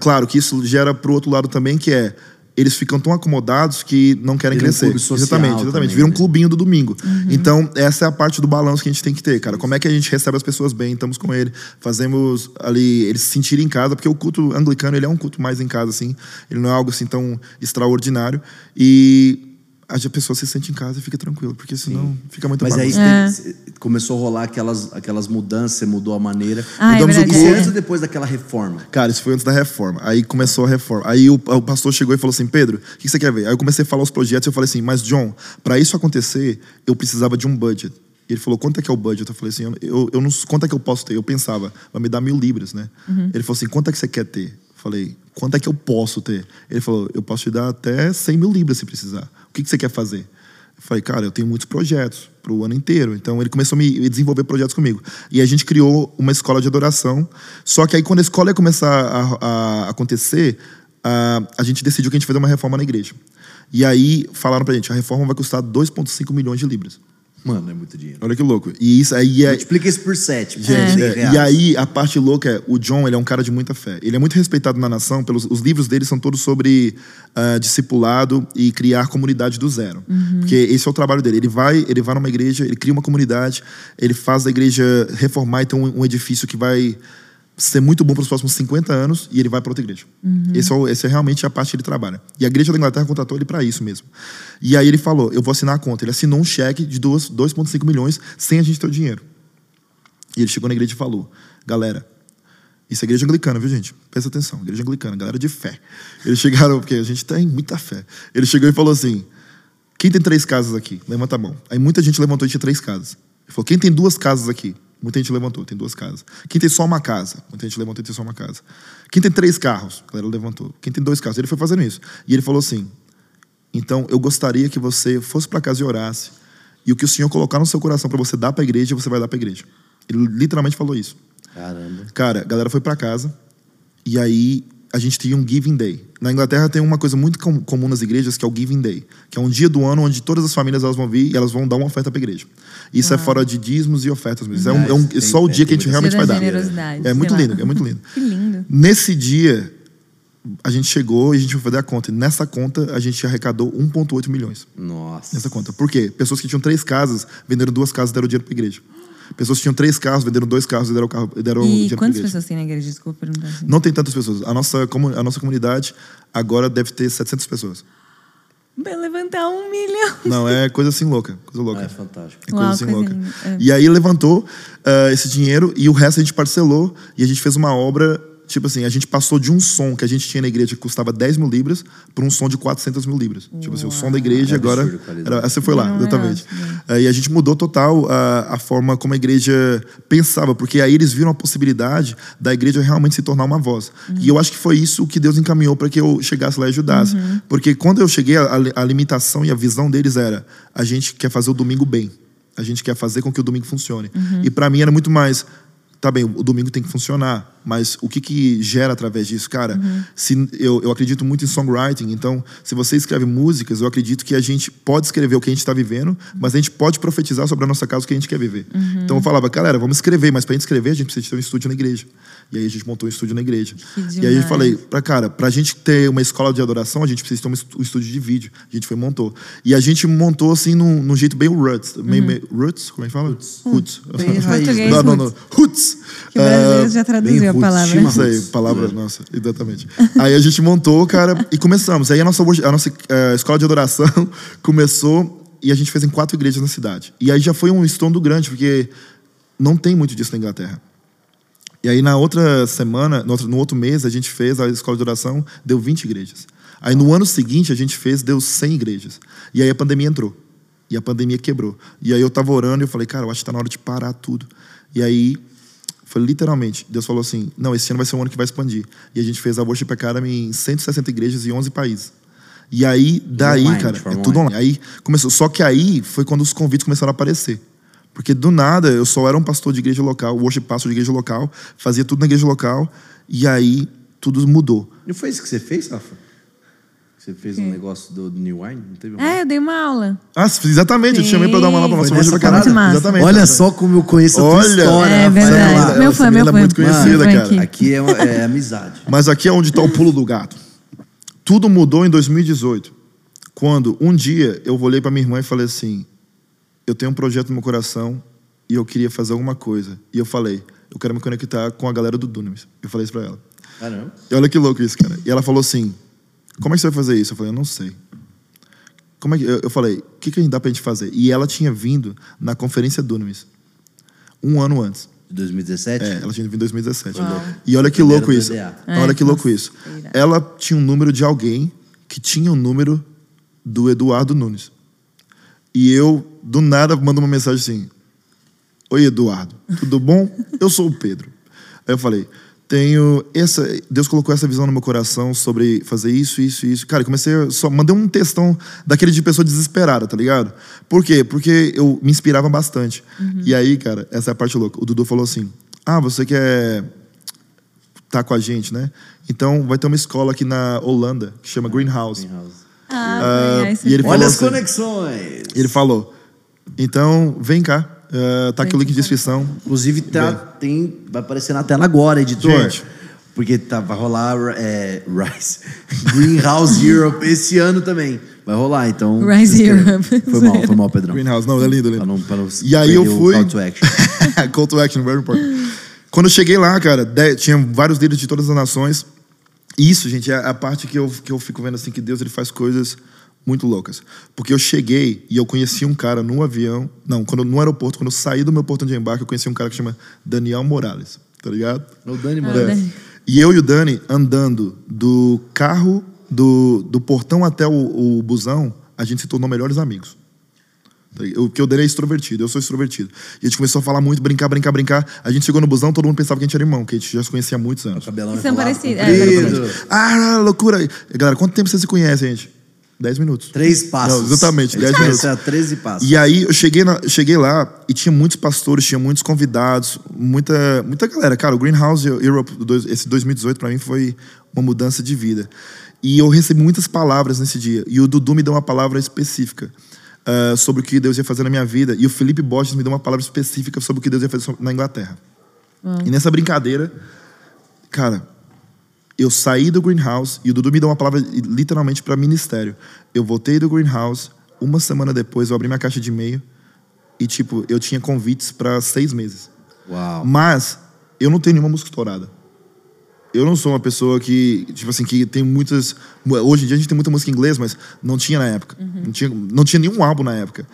S3: Claro que isso gera pro outro lado também, que é. Eles ficam tão acomodados que não querem
S1: Vira um
S3: crescer.
S1: clube social
S3: exatamente, exatamente.
S1: também,
S3: Vira um
S1: né?
S3: clubinho do domingo. Então, essa é a parte do balanço que a gente tem que ter, cara. Como é que a gente recebe as pessoas bem, estamos com ele, fazemos ali eles se sentirem em casa, porque o culto anglicano, ele é um culto mais em casa, assim. Ele não é algo assim tão extraordinário. E a pessoa se sente em casa e fica tranquilo, porque senão fica muito
S1: Mas aí
S3: bagunça.
S1: você tem- começou a rolar aquelas, aquelas mudanças, você mudou a maneira.
S2: Ah, é
S3: Mudamos o
S2: verdade.
S1: Isso
S3: culto.
S2: é.
S1: antes ou depois daquela reforma?
S3: Cara, isso foi antes da reforma. Aí começou a reforma. Aí o, o pastor chegou e falou assim: Pedro, o que você quer ver? Aí eu comecei a falar os projetos e eu falei assim: Mas, John, para isso acontecer, eu precisava de um budget. Ele falou: Quanto é que é o budget? Eu falei assim: Eu, eu, não, quanto é que eu posso ter? Eu pensava: Vai me dar mil libras, né? Ele falou assim: Quanto é que você quer ter? Eu falei: Quanto é que eu posso ter? Ele falou: Eu posso te dar até 100 mil libras se precisar. O que, que você quer fazer? Eu falei, cara, eu tenho muitos projetos para o ano inteiro. Então ele começou a me desenvolver projetos comigo. E a gente criou uma escola de adoração. Só que aí, quando a escola ia começar a, a acontecer, a, a gente decidiu que a gente ia fazer uma reforma na igreja. E aí falaram pra gente: a reforma vai custar 2,5 milhões de libras.
S1: Mano, é muito dinheiro.
S3: Olha que louco. E isso aí é.
S1: Multiplica isso por sete.
S3: Gente,
S1: é.
S3: é, e aí a parte louca é, o John, ele é um cara de muita fé. Ele é muito respeitado na nação, pelos os livros dele são todos sobre ah, discipulado e criar comunidade do zero. Porque esse é o trabalho dele. Ele vai, ele vai numa igreja, ele cria uma comunidade, ele faz a igreja reformar e ter um, um edifício que vai ser muito bom para os próximos 50 anos e ele vai para outra igreja. Esse, é esse é realmente a parte que ele trabalha. E a igreja da Inglaterra contratou ele para isso mesmo. E aí ele falou: Eu vou assinar a conta. Ele assinou um cheque de duas- 2,5 milhões sem a gente ter o dinheiro. E ele chegou na igreja e falou: Galera, isso é igreja anglicana, viu, gente? Presta atenção, igreja anglicana, galera de fé. Eles chegaram, porque a gente tem muita fé. Ele chegou e falou assim: Quem tem três casas aqui? Levanta a mão. Aí muita gente levantou e tinha três casas. Ele falou: Quem tem duas casas aqui? Muita gente levantou, tem duas casas. Quem tem só uma casa? Muita gente levantou e tem só uma casa. Quem tem três carros? A galera levantou. Quem tem dois carros? Ele foi fazendo isso. E ele falou assim: Então eu gostaria que você fosse para casa e orasse. E o que o Senhor colocar no seu coração para você dar para a igreja, você vai dar para a igreja. Ele literalmente falou isso.
S1: Caramba.
S3: Cara, a galera foi pra casa e aí a gente tinha um Giving Day. Na Inglaterra tem uma coisa muito com- comum nas igrejas que é o Giving Day, que é um dia do ano onde todas as famílias elas vão vir e elas vão dar uma oferta pra igreja. Isso é fora de dízimos e ofertas mesmo. É, um- é um- é só o
S1: Tem-
S3: dia que a gente realmente vai
S2: da
S3: dar.
S2: generosidade,
S3: É muito lindo, é muito lindo.
S2: Que lindo.
S3: Nesse dia, a gente chegou e a gente foi fazer a conta. E nessa conta, a gente arrecadou 1,8 milhões.
S1: Nossa.
S3: Nessa conta. Por quê? Pessoas que tinham três casas, venderam duas casas e deram dinheiro pra igreja. Pessoas tinham três carros, venderam dois carros e deram, o carro, e deram
S2: E quantas pessoas tem na igreja? Desculpa perguntar assim.
S3: Não tem tantas pessoas. A nossa, a nossa comunidade agora deve ter 700 pessoas.
S2: Vai levantar um milhão.
S3: Não, é coisa assim louca. Coisa louca.
S1: É fantástico.
S3: É coisa
S2: Uau,
S3: assim
S2: coisa
S3: louca.
S2: é.
S3: E aí levantou ah, esse dinheiro e o resto a gente parcelou e a gente fez uma obra. Tipo assim, a gente passou de um som que a gente tinha na igreja que custava 10 mil libras para um som de 400 mil libras. Tipo assim, o som da igreja
S1: É
S3: agora.
S1: absurdo.
S3: Era, você foi lá,
S2: Não,
S3: exatamente.
S2: é
S3: e a gente mudou total a, a forma como a igreja pensava, porque aí eles viram a possibilidade da igreja realmente se tornar uma voz. E eu acho que foi isso que Deus encaminhou para que eu chegasse lá e ajudasse. Porque quando eu cheguei, a, a limitação e a visão deles era: a gente quer fazer o domingo bem. A gente quer fazer com que o domingo funcione. E para mim era muito mais. Tá bem, o domingo tem que funcionar, mas o que, que gera através disso? Cara, se, eu, eu acredito muito em songwriting, então, se você escreve músicas, eu acredito que a gente pode escrever o que a gente está vivendo, mas a gente pode profetizar sobre a nossa casa o que a gente quer viver. Então eu falava, galera, vamos escrever, mas para a gente escrever, a gente precisa ter um estúdio na igreja. E aí a gente montou um estúdio na igreja. E aí gente falei, pra, cara, pra gente ter uma escola de adoração, a gente precisa ter um estúdio de vídeo. A gente foi e montou. E a gente montou assim num, num jeito bem roots. Meio, meio- roots? Como é que fala? Roots. Roots.
S1: Bem raiz,
S2: Português,
S3: Não, não, não. Roots.
S2: Que o brasileiro já traduziu a palavra.
S3: aí, palavra, nossa, exatamente. Aí a gente montou, cara, e começamos. Aí a nossa, a nossa eh, escola de adoração começou e a gente fez em quatro igrejas na cidade. E aí já foi um estrondo grande, porque não tem muito disso na Inglaterra. E aí na outra semana, no outro, no outro mês, a gente fez a escola de oração, deu 20 igrejas. Aí no ano seguinte a gente fez, deu 100 igrejas. E aí a pandemia entrou. E a pandemia quebrou. E aí eu tava orando e eu falei, cara, eu acho que tá na hora de parar tudo. E aí Foi literalmente. Deus falou assim: não, esse ano vai ser um ano que vai expandir. E a gente fez a Worship Academy em 160 igrejas e 11 países. E aí, daí,
S1: online,
S3: cara, é tudo
S1: online.
S3: online. Aí começou. Só que aí foi quando os convites começaram a aparecer. Porque do nada eu só era um pastor de igreja local, worship pastor de igreja local, fazia tudo na igreja local, e aí tudo mudou.
S1: Não foi isso que você fez, Rafa? Você fez um negócio do, do New Wine? Não teve uma-
S2: É, eu dei uma aula.
S3: Ah, exatamente, eu te chamei pra dar uma aula pra
S1: Foi
S3: nossa.
S2: Muito massa.
S3: Exatamente.
S1: Olha só como eu conheço a tua
S3: Olha.
S1: história,
S2: É verdade.
S3: Ela-
S2: Meu fã, meu
S3: é
S2: fã.
S3: muito conhecida,
S2: fã
S3: cara.
S2: aqui.
S1: Aqui é, é amizade.
S3: Mas aqui é onde está o pulo do gato. Tudo mudou em 2018. Quando um dia eu olhei para minha irmã e falei assim: Eu tenho um projeto no meu coração e eu queria fazer alguma coisa. E eu falei: Eu quero me conectar com a galera do Dunamis. Eu falei isso para ela.
S1: Caramba.
S3: E olha que louco isso, cara. E ela falou assim: Como é que você vai fazer isso? Eu falei: Eu não sei. Como é que... Eu eu falei: O que, que dá pra gente fazer? E ela tinha vindo na conferência Dunamis. Um ano antes.
S1: De 2017?
S3: É, ela tinha vindo em 2017.
S2: Uau.
S3: E olha que louco isso.
S1: PDA.
S3: olha
S2: É,
S3: que louco isso. Ela tinha um número de alguém que tinha o número do Eduardo Nunes. E eu, do nada, mando uma mensagem assim: Oi, Eduardo, tudo bom? Eu sou o Pedro. Aí eu falei: Tenho essa. Deus colocou essa visão no meu coração sobre fazer isso, isso, isso. Cara, eu comecei a só. Mandei um textão daquele de pessoa desesperada, tá ligado? Por quê? Porque eu me inspirava bastante. E aí, cara, essa é a parte louca. O Dudu falou assim: Ah, você quer tá com a gente, né? Então vai ter uma escola aqui na Holanda que chama Greenhouse.
S1: Greenhouse.
S2: Ah, aí você-
S3: e ele
S1: Olha as
S3: assim-
S1: conexões.
S3: Ele falou: Então vem cá, eh, tá aqui o link de inscrição.
S1: Inclusive, tá, tem, vai aparecer na tela agora, editor.
S3: Gente.
S1: Porque tá, vai rolar é, Rise. Greenhouse Europe esse ano também. Vai rolar, então.
S2: Rise. Europe.
S1: Foi mal, foi mal, Pedrão.
S3: Greenhouse, não, é lindo,
S1: Pra
S3: lindo.
S1: não, pra não
S3: E aí eu fui.
S1: Call to action.
S3: Call to action, very important. Quando eu cheguei lá, cara, de- tinha vários líderes de todas as nações. Isso, gente, é a parte que eu, que eu fico vendo assim que Deus ele faz coisas muito loucas. Porque eu cheguei e eu conheci um cara no avião, não, quando no aeroporto, quando eu saí do meu portão de embarque, eu conheci um cara que chama Daniel Morales, tá ligado?
S1: O Dani,
S2: Ah,
S1: mano.
S3: É. E eu e o Dani andando do carro, do, do portão até o, o busão, a gente se tornou melhores amigos. Ligado? Porque o Dani é extrovertido, eu sou extrovertido. E a gente começou a falar muito, brincar, brincar, brincar. A gente chegou no busão, todo mundo pensava que a gente era irmão, que a gente já se conhecia há muitos anos.
S1: Cabelão
S2: São parecidos, é,
S1: comprido.
S3: Ah, loucura! Galera, quanto tempo vocês se conhecem, gente? Dez minutos.
S1: Três passos.
S3: Não, exatamente, dez minutos.
S1: a 13 passos.
S3: E aí eu cheguei, na- cheguei lá e tinha muitos pastores, tinha muitos convidados, muita, muita galera. Cara, o Greenhouse Europe, dois- esse 2018 para mim foi uma mudança de vida. E eu recebi muitas palavras nesse dia. E o Dudu me deu uma palavra específica ah, sobre o que Deus ia fazer na minha vida. E o Felipe Borges me deu uma palavra específica sobre o que Deus ia fazer na Inglaterra. E nessa brincadeira, cara, eu saí do Greenhouse e o Dudu me deu uma palavra literalmente para ministério. Eu voltei do Greenhouse, uma semana depois eu abri minha caixa de e-mail e, tipo, eu tinha convites para seis meses.
S1: Uau.
S3: Mas eu não tenho nenhuma música estourada. Eu não sou uma pessoa que, tipo assim, que tem muitas. Hoje em dia a gente tem muita música em inglês, mas não tinha na época. Não, tinha, não tinha nenhum álbum na época.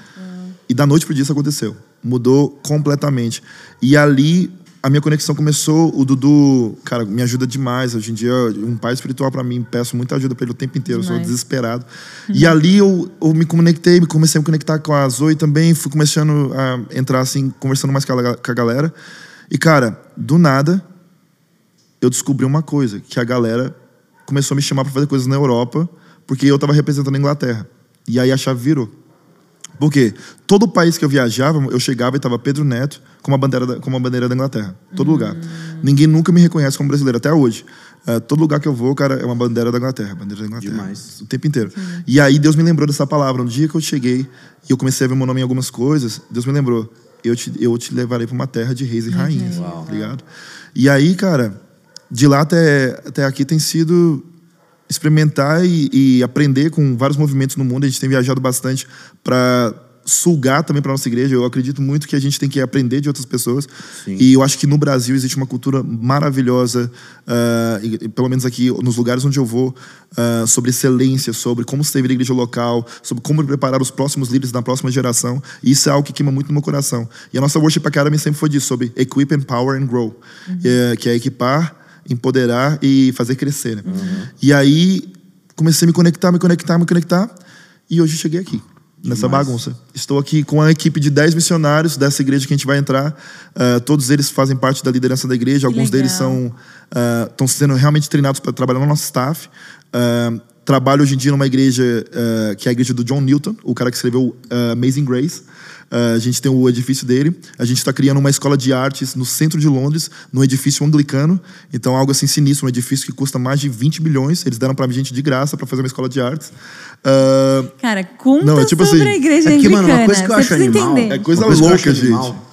S3: E da noite pro dia isso aconteceu. Mudou completamente. E ali a minha conexão começou. O Dudu, cara, me ajuda demais. Hoje em dia, um pai espiritual para mim. Peço muita ajuda para ele o tempo inteiro. Eu sou
S2: Demais.
S3: desesperado. E ali eu, eu me conectei, me comecei a me conectar com a Zoe também. Fui começando a entrar assim, conversando mais com a, com a galera. E, cara, do nada, eu descobri uma coisa, que a galera começou a me chamar para fazer coisas na Europa, porque eu estava representando a Inglaterra. E aí a chave virou. Por quê? Todo país que eu viajava, eu chegava e estava Pedro Neto com uma bandeira da, com uma bandeira da Inglaterra. Todo lugar. Ninguém nunca me reconhece como brasileiro, até hoje. Eh, todo lugar que eu vou, cara, é uma bandeira da Inglaterra. Bandeira da Inglaterra.
S1: Demais.
S3: O tempo inteiro. E aí Deus me lembrou dessa palavra. No dia que eu cheguei e eu comecei a ver meu nome em algumas coisas, Deus me lembrou. Eu te, eu te levarei para uma terra de reis e rainhas.
S1: Uau.
S3: Tá ligado? E aí, cara, de lá até, até aqui tem sido experimentar e, e aprender com vários movimentos no mundo. A gente tem viajado bastante para sugar também para nossa igreja. Eu acredito muito que a gente tem que aprender de outras pessoas.
S1: Sim.
S3: E eu acho que no Brasil existe uma cultura maravilhosa, ah, e- pelo menos aqui nos lugares onde eu vou, ah, sobre excelência, sobre como servir a igreja local, sobre como preparar os próximos líderes da próxima geração. E isso é algo que queima muito no meu coração. E a nossa Worship Academy sempre foi disso, sobre equip, empower and grow, É, que é equipar, empoderar e fazer crescer. né? E aí comecei a me conectar, me conectar, me conectar, e hoje cheguei aqui. nessa
S1: Demais.
S3: bagunça. Estou aqui com a equipe de 10 missionários dessa igreja que a gente vai entrar. Ah, todos eles fazem parte da liderança da igreja. Alguns deles
S2: legal.
S3: são estão sendo realmente treinados para trabalhar no nosso staff. Ah, trabalho hoje em dia numa igreja que é a igreja do John Newton, o cara que escreveu Amazing Grace. Ah, a gente tem o edifício dele. A gente está criando uma escola de artes no centro de Londres, num edifício anglicano. Então, algo assim sinistro, um edifício que custa mais de 20 milhões. Eles deram para gente de graça para fazer uma escola de artes. Ah,
S2: Cara, conta
S3: Não, é tipo
S2: sobre
S3: assim,
S2: a igreja
S1: É que,
S2: anglicana.
S1: mano, uma coisa que eu
S2: Você
S1: acho
S2: precisa
S1: animal.
S2: entender.
S3: É coisa
S1: eu
S3: louca, gente.
S1: animal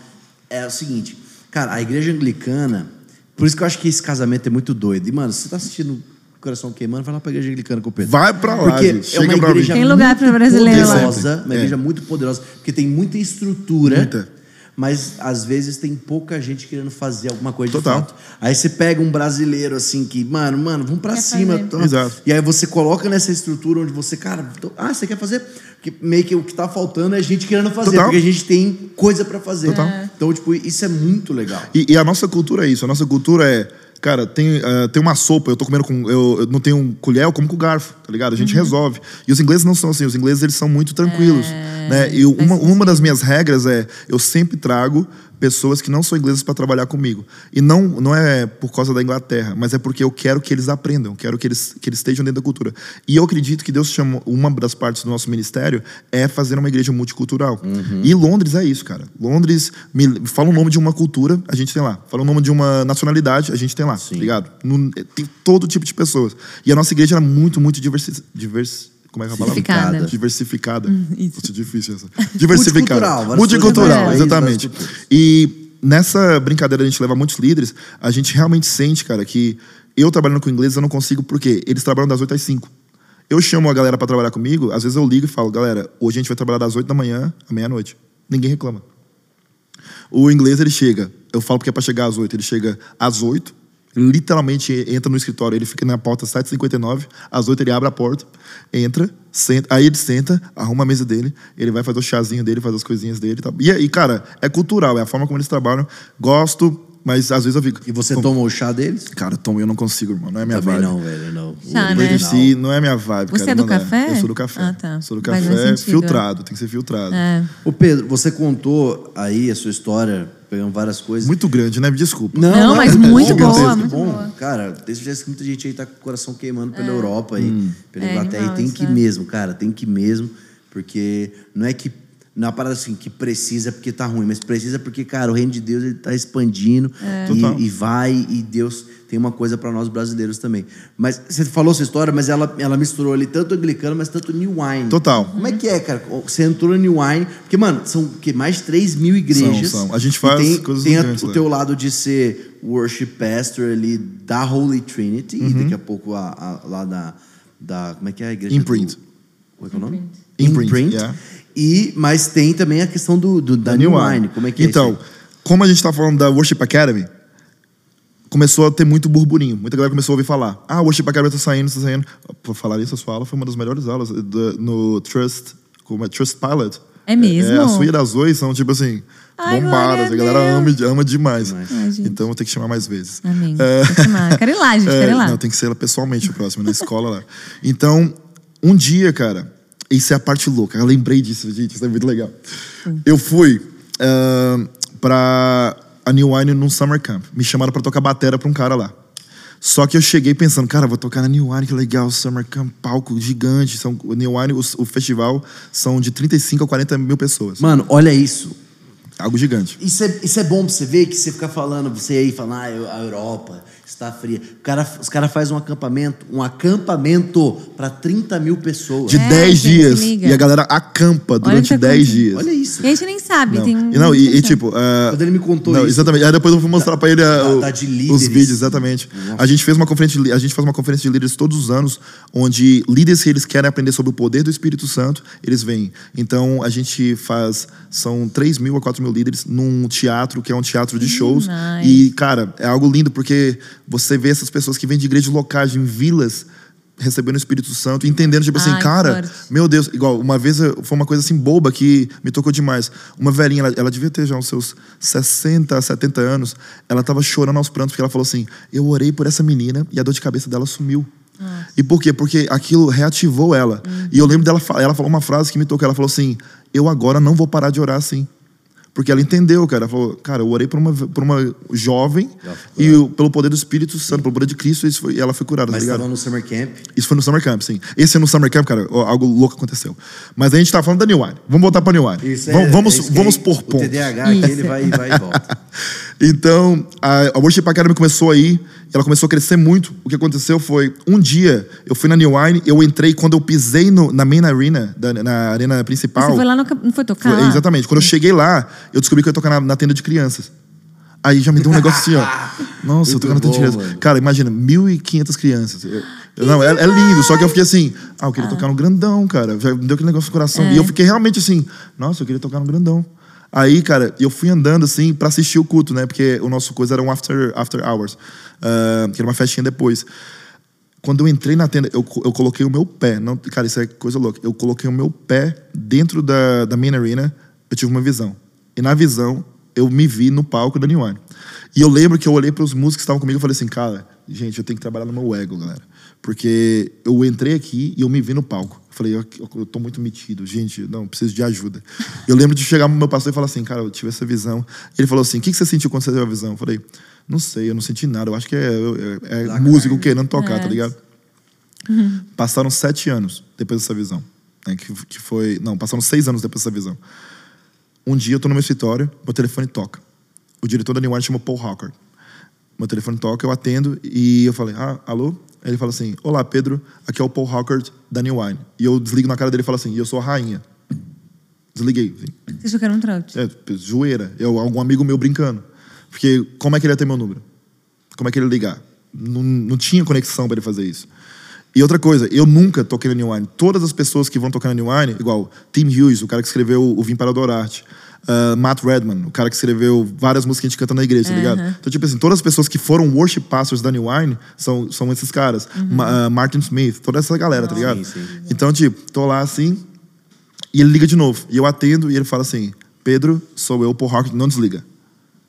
S1: É o seguinte, cara, a igreja anglicana. Por isso que eu acho que esse casamento é muito doido. E, mano, você tá assistindo Coração Queimando, vai lá pra igreja anglicana com o Pedro.
S3: Vai pra lá,
S1: Porque
S3: gente.
S1: é uma
S3: Chega
S1: igreja.
S2: Tem lugar pra
S1: muito
S2: brasileiro lá.
S1: poderosa, uma
S3: É.
S1: igreja muito poderosa, porque tem muita estrutura.
S3: Muita.
S1: Mas às vezes tem pouca gente querendo fazer alguma coisa
S3: Total.
S1: de fato. Aí você pega um brasileiro assim que, mano, mano, vamos pra
S2: Quer
S1: cima.
S3: Exato.
S1: E aí você coloca nessa estrutura onde você, cara, então, ah, você quer fazer? Porque meio que o que tá faltando é gente querendo fazer,
S3: Total.
S1: porque a gente tem coisa pra fazer.
S3: Total.
S1: Então, tipo, isso é muito legal.
S3: E, e a nossa cultura é isso. A nossa cultura é. Cara, tem, ah, tem uma sopa, eu tô comendo com. Eu, eu não tenho um colher, eu como com garfo, tá ligado? A gente resolve. E os ingleses não são assim, os ingleses eles são muito tranquilos. né? E uma, uma das minhas regras é: eu sempre trago pessoas que não são ingleses para trabalhar comigo. E não, não é por causa da Inglaterra, mas é porque eu quero que eles aprendam, quero que eles, que eles estejam dentro da cultura. E eu acredito que Deus chamou, uma das partes do nosso ministério é fazer uma igreja multicultural. E Londres é isso, cara. Londres, me, fala o nome de uma cultura, a gente tem lá. Fala o nome de uma nacionalidade, a gente tem lá, tá ligado? No- tem todo tipo de pessoas. E a nossa igreja era muito, muito diversi, divers, como é que é a palavra?
S2: Diversificada.
S3: Diversificada.
S2: isso.
S3: Nossa, difícil essa. Diversificada.
S1: Multicultural,
S3: Multicultural, exatamente.
S1: culturas.
S3: E nessa brincadeira de a gente levar muitos líderes, a gente realmente sente, cara, que eu trabalhando com ingleses eu não consigo, porque eles trabalham das 8 às 5. Eu chamo a galera pra trabalhar comigo, às vezes eu ligo e falo, galera, hoje a gente vai trabalhar das 8 da manhã à meia-noite. Ninguém reclama. O inglês, ele chega, eu falo porque é pra chegar às 8, ele chega às 8, literalmente entra no escritório, ele fica na porta 7h59, às 8 ele abre a porta, entra, senta, aí ele senta, arruma a mesa dele, ele vai fazer o chazinho dele, faz as coisinhas dele. Tá? E, e, cara, é cultural, é a forma como eles trabalham. Gosto, mas às vezes eu fico.
S1: E você tomou o chá deles?
S3: Cara, Tom, eu não consigo, irmão. Não é minha
S1: Também
S3: vibe.
S1: não, velho, não.
S2: Chá,
S1: O
S2: né?
S3: Si não é minha vibe,
S2: Você
S3: cara.
S2: é do
S3: não dá.
S2: café?
S3: Eu sou do café.
S2: Ah, tá.
S3: Sou do café filtrado, tem que ser filtrado.
S2: É.
S1: Ô Pedro, você contou aí a sua história, pegando várias coisas.
S3: Muito grande, né? Me desculpa.
S2: Não, mas
S1: é
S2: muito
S1: bom,
S2: boa,
S1: é
S2: muito
S1: bom.
S2: boa.
S1: Cara, tem certeza que muita gente aí tá com o coração queimando pela Europa aí, pela
S2: É,
S1: Inglaterra.
S2: animal
S1: e tem que ir mesmo, cara, tem que ir mesmo, porque não é que. Não é uma parada assim que precisa porque tá ruim, mas precisa porque, cara, o reino de Deus ele tá expandindo
S3: Total.
S1: e, e vai, e Deus tem uma coisa para nós brasileiros também. Mas você falou sua história, mas ela, ela misturou ali tanto anglicano, mas tanto New Wine.
S3: Total.
S1: Como é que é, cara? Você entrou no New Wine, porque, mano, são o quê? mais de 3 mil igrejas.
S3: São, são. A gente faz
S1: tem,
S3: coisas
S1: tem a- o teu lado de ser worship pastor ali da Holy Trinity,
S3: Uhum.
S1: e daqui a pouco a, a- lá da, da. Como é que é a igreja?
S3: Imprint.
S1: Do, como é que é o nome?
S3: Imprint, yeah.
S1: E, mas tem também a questão do, do- da, New Wine. Como é que
S3: então,
S1: é isso
S3: como a gente tá falando da Worship Academy, começou a ter muito burburinho. Muita galera começou a ouvir falar. Ah, o Worship Academy tá saindo, tá saindo. Por falar isso, a sua aula foi uma das melhores aulas do- no Trust, como é? Trust Pilot.
S2: É mesmo?
S3: É, a sua e a da Zoe são, tipo assim,
S2: Ai,
S3: bombadas. A galera ama, ama demais.
S2: Ai,
S3: então, vou ter que chamar mais vezes.
S2: Amém.
S3: É.
S2: Vou chamar. Quero ir lá, gente,
S3: É,
S2: quero ir lá.
S3: Não, tem que ser ela pessoalmente o próximo, na escola lá. Então, um dia, cara, isso é a parte louca. Eu lembrei disso, gente, isso é muito legal. Eu fui ah, pra a New Wine num summer camp. Me chamaram pra tocar batera pra um cara lá. Só que eu cheguei pensando, cara, vou tocar na New Wine, que legal, Summer Camp, palco gigante. São, o New Wine, o, o festival, são de 35 a 40 mil pessoas.
S1: Mano, olha isso.
S3: Algo gigante.
S1: Isso é, isso é bom pra você ver que você fica falando, você aí falando, ah, a Europa está fria. O cara, os caras fazem um acampamento, um acampamento pra 30 mil pessoas.
S3: De
S2: É,
S3: 10
S2: gente,
S3: dias. E a galera acampa durante
S2: tá
S3: 10
S2: acontecendo.
S3: dias.
S1: Olha isso.
S2: E a gente nem sabe.
S3: Não,
S2: Tem um-
S3: e, não, e, e, tipo. ah,
S1: Quando ele me contou
S3: não,
S1: isso.
S3: Exatamente. Aí depois eu vou mostrar pra ele ah,
S1: da-
S3: o-
S1: da de
S3: os vídeos, exatamente. A gente fez uma conferência de, a gente faz uma conferência de líderes todos os anos, onde líderes que eles querem aprender sobre o poder do Espírito Santo, eles vêm. Então a gente faz. São 3 mil a 4 mil líderes num teatro, que é um teatro de shows.
S2: nice.
S3: E, cara, é algo lindo, porque você vê essas pessoas que vêm de igrejas locais, em vilas. Recebendo o Espírito Santo, entendendo, tipo assim,
S2: Ai,
S3: cara,
S2: forte.
S3: meu Deus, igual, uma vez foi uma coisa assim boba que me tocou demais. Uma velhinha, ela, ela devia ter já uns seus 60, 70 anos, ela tava chorando aos prantos porque ela falou assim: Eu orei por essa menina e a dor de cabeça dela sumiu. E por quê? Porque aquilo reativou ela.
S2: Uhum.
S3: E eu lembro dela, ela falou uma frase que me tocou. Ela falou assim: Eu agora não vou parar de orar assim. Porque ela entendeu, cara. Ela falou, cara, eu orei por uma, por uma jovem e eu- pelo poder do Espírito Santo, pelo poder de Cristo, isso foi- e ela foi curada,
S1: Mas
S3: tá ligado?
S1: no Summer Camp.
S3: Isso foi no Summer Camp, sim. Esse ano no Summer Camp, cara, algo louco aconteceu. Mas a gente tá falando da New Wine. Vamos voltar pra New Wine.
S1: Isso
S3: vamos
S1: é-
S3: vamos,
S1: é
S3: vamos
S1: aí,
S3: por
S1: O
S3: pontos.
S1: TDAH aqui, ele vai, vai e volta.
S3: Então, a, a Worship Academy começou aí, ela começou a crescer muito. O que aconteceu foi, um dia, eu fui na New Wine, eu entrei, quando eu pisei no- na main arena, da- na arena principal...
S2: Você foi lá, no, não foi tocar
S3: Foi- exatamente. Quando eu cheguei lá, eu descobri que eu ia tocar na, na tenda de crianças. Aí já me deu um negócio assim, ó. Nossa, eu tô na tenda de crianças. Cara, imagina, 1.500 crianças. Eu- eu- não, é, é lindo, só que eu fiquei assim, ah, eu queria tocar no grandão, cara. Já me deu aquele negócio no coração.
S2: É.
S3: E eu fiquei realmente assim, nossa, eu queria tocar no grandão. Aí, cara, eu fui andando assim pra assistir o culto, né? Porque o nosso coisa era um after, after hours, ah, que era uma festinha depois. Quando eu entrei na tenda, eu, eu coloquei o meu pé. Não, cara, isso é coisa louca. Eu coloquei o meu pé dentro da, da main arena, eu tive uma visão. E na visão, eu me vi no palco da New One. E eu lembro que eu olhei para os músicos que estavam comigo e falei assim, cara, gente, eu tenho que trabalhar no meu ego, galera. Porque eu entrei aqui e eu me vi no palco. Eu falei, eu, eu tô muito metido, gente, não, preciso de ajuda. Eu lembro de chegar pro meu pastor e falar assim, cara, eu tive essa visão. Ele falou assim, o que, que você sentiu quando você teve a visão? Eu falei, não sei, eu não senti nada. Eu acho que é, é, é músico querendo tocar,
S2: É.
S3: tá ligado? Passaram sete anos depois dessa visão. Né, que, que foi. Não, passaram seis anos depois dessa visão. Um dia eu tô no meu escritório, meu telefone toca. O diretor da New One chama Paul Hawker. Meu telefone toca, eu atendo e eu falei, ah, alô? Ele fala assim, olá, Pedro, aqui é o Paul Hawker da New Wine. E eu desligo na cara dele e falo assim, e eu sou a rainha. Desliguei. Assim.
S2: Vocês tocaram um trout.
S3: É, zoeira. Eu, algum amigo meu brincando. Porque como é que ele ia ter meu número? Como é que ele ia ligar? Não, não tinha conexão para ele fazer isso. E outra coisa, eu nunca toquei na New Wine. Todas as pessoas que vão tocar na New Wine, igual Tim Hughes, o cara que escreveu o Vim para Adorar-te. Uh, Matt Redman, o cara que escreveu várias músicas que a gente canta na igreja, tá ligado? Então, tipo assim, todas as pessoas que foram worship pastors da New Wine são, são esses caras. Ma- uh, Martin Smith, toda essa galera, tá ligado?
S1: Sim, sim.
S3: Então, tipo, tô lá assim, e ele liga de novo. E eu atendo e ele fala assim: Pedro, sou eu, Paul Hawkins, não desliga.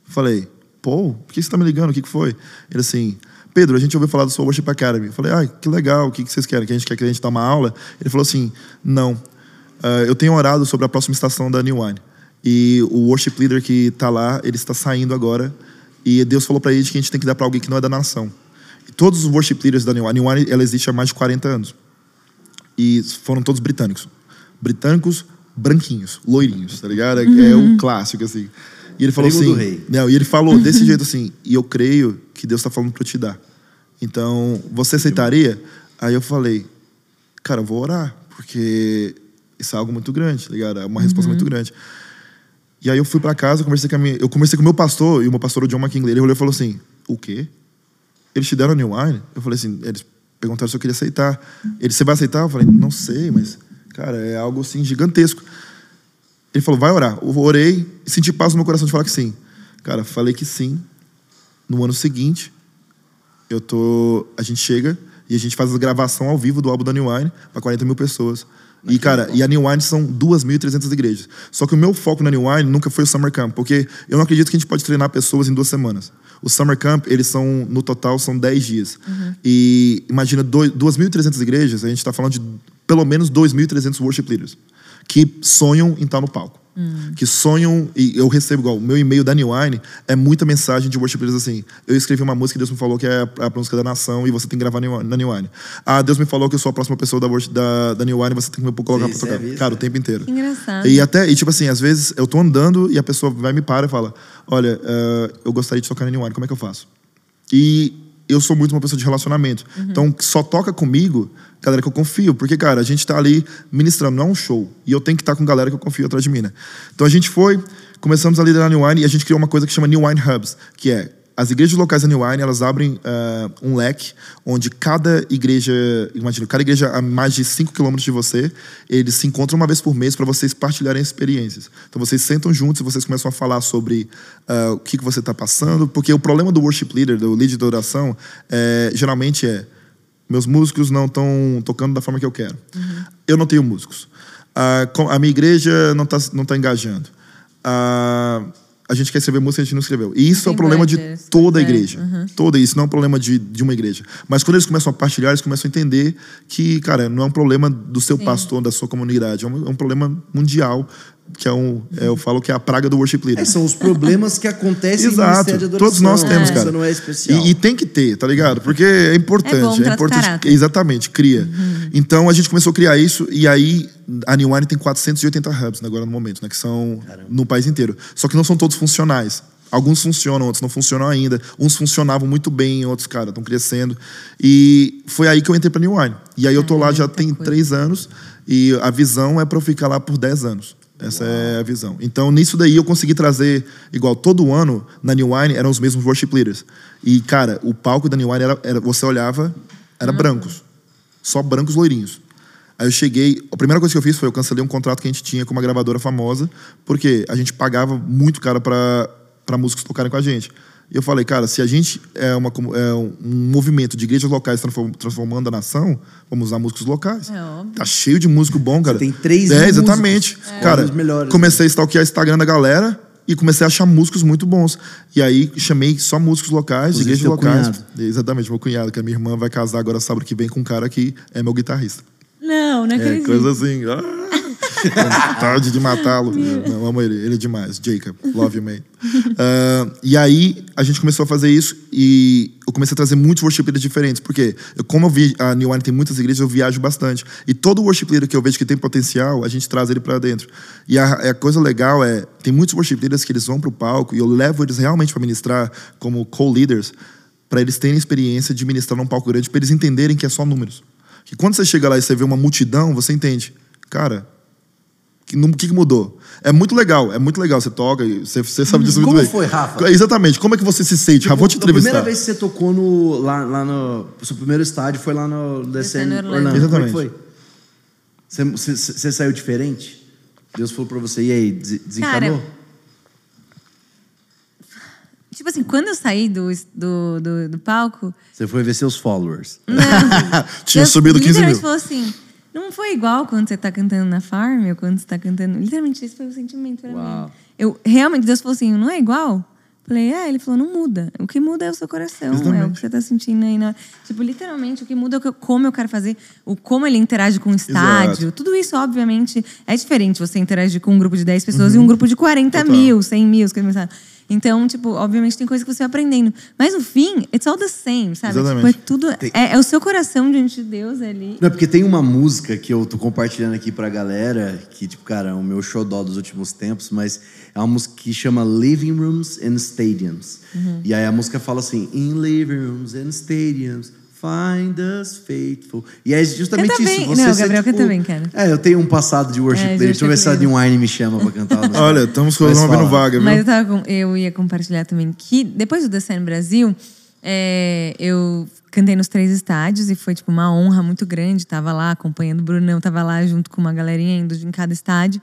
S3: Falei, Paul, por que você tá me ligando? O que, que foi? Ele assim, Pedro, a gente ouviu falar do sua Worship Academy. Falei, ah, que legal, o que, que vocês querem? Que a gente quer que a gente dê uma aula? Ele falou assim: não. Ah, eu tenho orado sobre a próxima estação da New Wine. E o worship leader que tá lá, ele está saindo agora. E Deus falou pra gente que a gente tem que dar pra alguém que não é da nação. E todos os worship leaders da New Wine, a New Wine ela existe há mais de 40 anos e foram todos britânicos. Britânicos, branquinhos, loirinhos, tá ligado? É, é um clássico, assim. E ele falou
S1: Primo
S3: assim...
S1: do rei.
S3: Não, e ele falou desse jeito assim, e eu creio que Deus está falando para eu te dar. Então, você aceitaria? Aí eu falei, cara, eu vou orar, porque isso é algo muito grande, tá ligado? É uma resposta muito grande. E aí eu fui para casa, conversei com a minha, eu conversei com o meu pastor, e o meu pastor, o John McKinley, ele olhou e falou assim, o quê? Eles te deram New Wine? Eu falei assim, eles perguntaram se eu queria aceitar. Ele, você vai aceitar? Eu falei, não sei, mas, cara, é algo assim gigantesco. Ele falou, vai orar. Eu orei senti paz no meu coração de falar que sim. Cara, falei que sim. No ano seguinte, eu tô. A gente chega e a gente faz a gravação ao vivo do álbum da New Wine para 40 mil pessoas. E, cara, e a New Wine são 2.300 igrejas. Só que o meu foco na New Wine nunca foi o Summer Camp, porque eu não acredito que a gente pode treinar pessoas em duas semanas. O Summer Camp, eles são, no total, são 10 dias. E imagina, dois- 2.300 igrejas, a gente está falando de pelo menos 2.300 worship leaders que sonham em estar no palco. Que sonham, e eu recebo igual, o meu e-mail da New Wine é muita mensagem de worship leaders assim. Eu escrevi uma música e Deus me falou que é a, música da nação e você tem que gravar na New Wine. Ah, Deus me falou que eu sou a próxima pessoa da, worship, da, da New Wine e você tem que me colocar
S1: Você
S3: pra tocar.
S1: isso,
S3: Cara, o
S1: né?
S3: tempo inteiro.
S2: Que engraçado.
S3: E até, e tipo assim, às vezes eu tô andando e a pessoa vai me para e fala: Olha, eh, eu gostaria de tocar na New Wine, como é que eu faço? E eu sou muito uma pessoa de relacionamento. Então, só toca comigo galera que eu confio. Porque, cara, a gente tá ali ministrando, não é um show. E eu tenho que estar com galera que eu confio atrás de mim, né? Então a gente foi, começamos a liderar New Wine e a gente criou uma coisa que chama New Wine Hubs, que é as igrejas locais da New Wine, elas abrem ah, um leque onde cada igreja, imagina, cada igreja a mais de 5 quilômetros de você, eles se encontram uma vez por mês para vocês partilharem experiências. Então vocês sentam juntos e vocês começam a falar sobre ah, o que, que você está passando, porque o problema do worship leader, do lead de oração, é, geralmente é meus músicos não estão tocando da forma que eu quero. Eu não tenho músicos. Ah, com- a minha igreja não está não tá engajando. Ah, a gente quer escrever música, a gente não escreveu. E isso é o problema de toda a
S2: é,
S3: igreja. Toda isso não é um problema de, de uma igreja. Mas quando eles começam a partilhar, eles começam a entender que, cara, não é um problema do seu pastor, da sua comunidade, é um, é um problema mundial, que é um, é, eu falo que é a praga do worship leader.
S1: É, são os problemas que acontecem no
S3: Exato.
S1: ministério de adoração.
S3: Todos nós temos,
S1: Isso
S3: cara.
S1: não é especial.
S3: E, e tem que ter, tá ligado? Porque é importante.
S2: É bom, trata o
S3: importante.
S2: caráter.
S3: Exatamente, cria. Então a gente começou a criar isso e aí a New Wine tem 480 hubs né, agora no momento, né? Que são no país inteiro. Só que não são todos funcionais. Alguns funcionam, outros não funcionam ainda. Uns funcionavam muito bem, outros, cara, estão crescendo. E foi aí que eu entrei pra New Wine. E aí eu tô lá já tem três anos e a visão é para eu ficar lá por 10 anos. Essa é a visão. Então, nisso daí, eu consegui trazer, igual todo ano, na New Wine, eram os mesmos worship leaders. E, cara, o palco da New Wine, era, era- você olhava, era brancos. Só brancos loirinhos. Aí eu cheguei, a primeira coisa que eu fiz foi eu cancelei um contrato que a gente tinha com uma gravadora famosa, porque a gente pagava muito caro para músicos tocarem com a gente. E eu falei, cara, se a gente é, uma, é um movimento de igrejas locais transform- transformando a nação, vamos usar músicos locais.
S2: É óbvio.
S3: Tá cheio de músico bom, cara.
S1: tem três
S3: É, exatamente.
S1: É.
S3: Cara, comecei a stalkear o Instagram da galera e comecei a achar músicos muito bons. E aí chamei só músicos locais, de
S1: Inclusive
S3: igrejas locais.
S1: cunhado.
S3: Exatamente, meu cunhado, que a minha irmã vai casar agora sábado que vem com um cara que é meu guitarrista.
S2: Não, não
S3: É,
S2: acredito.
S3: coisa assim. Ah, vontade de matá-lo. Não, amo ele, ele é demais. Jacob, love you, mate. Ah, e aí, a gente começou a fazer isso e eu comecei a trazer muitos worship leaders diferentes. Porque, eu, como eu vi, a New Wine tem muitas igrejas, eu viajo bastante. E todo worship leader que eu vejo que tem potencial, a gente traz ele pra dentro. E a, a coisa legal é, tem muitos worship leaders que eles vão pro palco e eu levo eles realmente para ministrar como co-leaders, para eles terem experiência de ministrar num palco grande, para eles entenderem que é só números. Que quando você chega lá e você vê uma multidão, você entende. Cara, o que, que mudou? É muito legal, é muito legal. Você toca, você, você sabe disso muito
S1: Como
S3: bem.
S1: foi, Rafa?
S3: Exatamente. Como é que você se sente? Rafa, vou te
S1: A primeira
S3: entrevistar.
S1: vez que você tocou no, lá, lá no. Seu primeiro estádio foi lá no
S2: Descendo
S1: Descendo
S2: Orlando.
S1: Orlando. Como é que
S3: Exatamente.
S1: foi? Você, você, você saiu diferente? Deus falou pra você, e aí, des- desencanou?
S2: Cara, Tipo assim, quando eu saí do, do, do, do palco.
S1: Você foi ver seus followers.
S2: Não,
S3: Tinha
S2: Deus
S3: subido 15
S2: literalmente
S3: mil.
S2: falou assim: não foi igual quando você tá cantando na farm ou quando você tá cantando. Literalmente, esse foi o sentimento pra
S1: Uau.
S2: mim. Eu, realmente, Deus falou assim: não é igual? Falei, é, ele falou, não muda. O que muda é o seu coração, é o
S3: Exatamente.
S2: que você tá sentindo aí. Na... Tipo, literalmente, o que muda é como eu quero fazer, o como ele interage com o estádio. Tudo isso, obviamente, é diferente você interagir com um grupo de 10 pessoas e um grupo de 40
S3: Uhum. Total.
S2: mil, 100 mil. que você- Então, tipo, obviamente tem coisa que você vai aprendendo. Mas no fim, it's all the same, sabe? Tipo,
S3: Exatamente.
S2: é tudo. É, é o seu coração diante de Deus ali.
S1: Não, é porque tem uma música que eu tô compartilhando aqui pra galera, que, tipo, cara, é o meu xodó dos últimos tempos, mas é uma música que chama Living Rooms and Stadiums.
S2: Uhum.
S1: E aí a música fala assim: In living rooms and stadiums, find us faithful. E é justamente
S2: Canta
S1: isso.
S2: bem.
S1: Você
S2: Não, Gabriel
S1: tipo,
S2: canta bem, cara.
S1: É, eu tenho um passado de worship
S2: É, de
S1: leader. Deixa eu ver se a Wine me chama pra cantar. no-
S3: Olha, estamos
S1: Mas
S3: resolvendo
S1: fala.
S3: vaga, viu?
S2: Mas eu, tava com- eu ia compartilhar também que depois do no Brasil, é, eu cantei nos três estádios e foi tipo uma honra muito grande. Tava lá acompanhando o Brunão, tava lá junto com uma galerinha indo em cada estádio.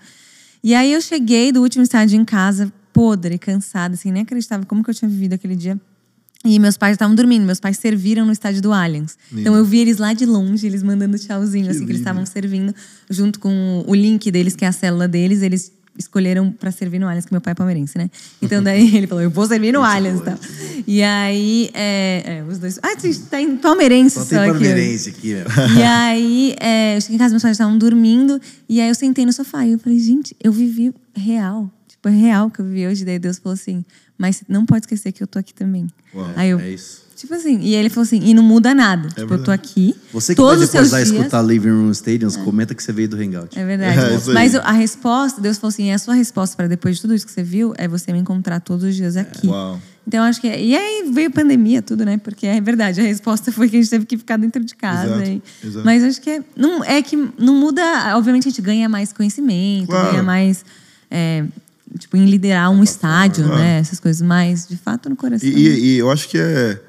S2: E aí eu cheguei do último estádio em casa, podre, cansada, assim, nem acreditava como que eu tinha vivido aquele dia. E meus pais estavam dormindo, meus pais serviram no estádio do Allianz. Então eu vi eles lá de longe, eles mandando tchauzinho, assim, que eles estavam servindo, junto com o link deles, que é a célula deles, eles escolheram pra servir no Allianz, que meu pai é palmeirense, né? Então daí ele falou, eu vou servir no Allianz e tal. E aí, é, é, os dois. Ah, tá em palmeirense
S1: Só
S2: só,
S1: tem
S2: aqui. ó.
S1: palmeirense aqui, ó.
S2: E aí, é, eu cheguei em casa, meus pais estavam dormindo. E aí eu sentei no sofá e eu falei, gente, eu vivi real. Tipo, é real que eu vivi hoje. Daí Deus falou assim, mas não pode esquecer que eu tô aqui também. aí eu,
S1: é isso.
S2: Tipo assim, e ele falou assim, e não muda nada. tipo, eu tô aqui.
S1: Você que
S2: todos
S1: vai depois lá
S2: dias,
S1: escutar Living Room Stadiums, comenta que você veio do Hangout.
S2: É verdade.
S3: É.
S2: Mas a resposta, Deus falou assim: a sua resposta para depois de tudo isso que você viu é você me encontrar todos os dias aqui.
S3: Uau.
S2: Então acho que. é- E aí veio pandemia, tudo, né? Porque é verdade, a resposta foi que a gente teve que ficar dentro de casa.
S3: Exato,
S2: e-
S3: exato.
S2: Mas acho que é, não, é que não muda. Obviamente a gente ganha mais conhecimento,
S3: Claro.
S2: ganha mais. é, tipo, em liderar um estádio, né? Essas coisas, mas de fato no coração.
S3: E, e- eu acho que é,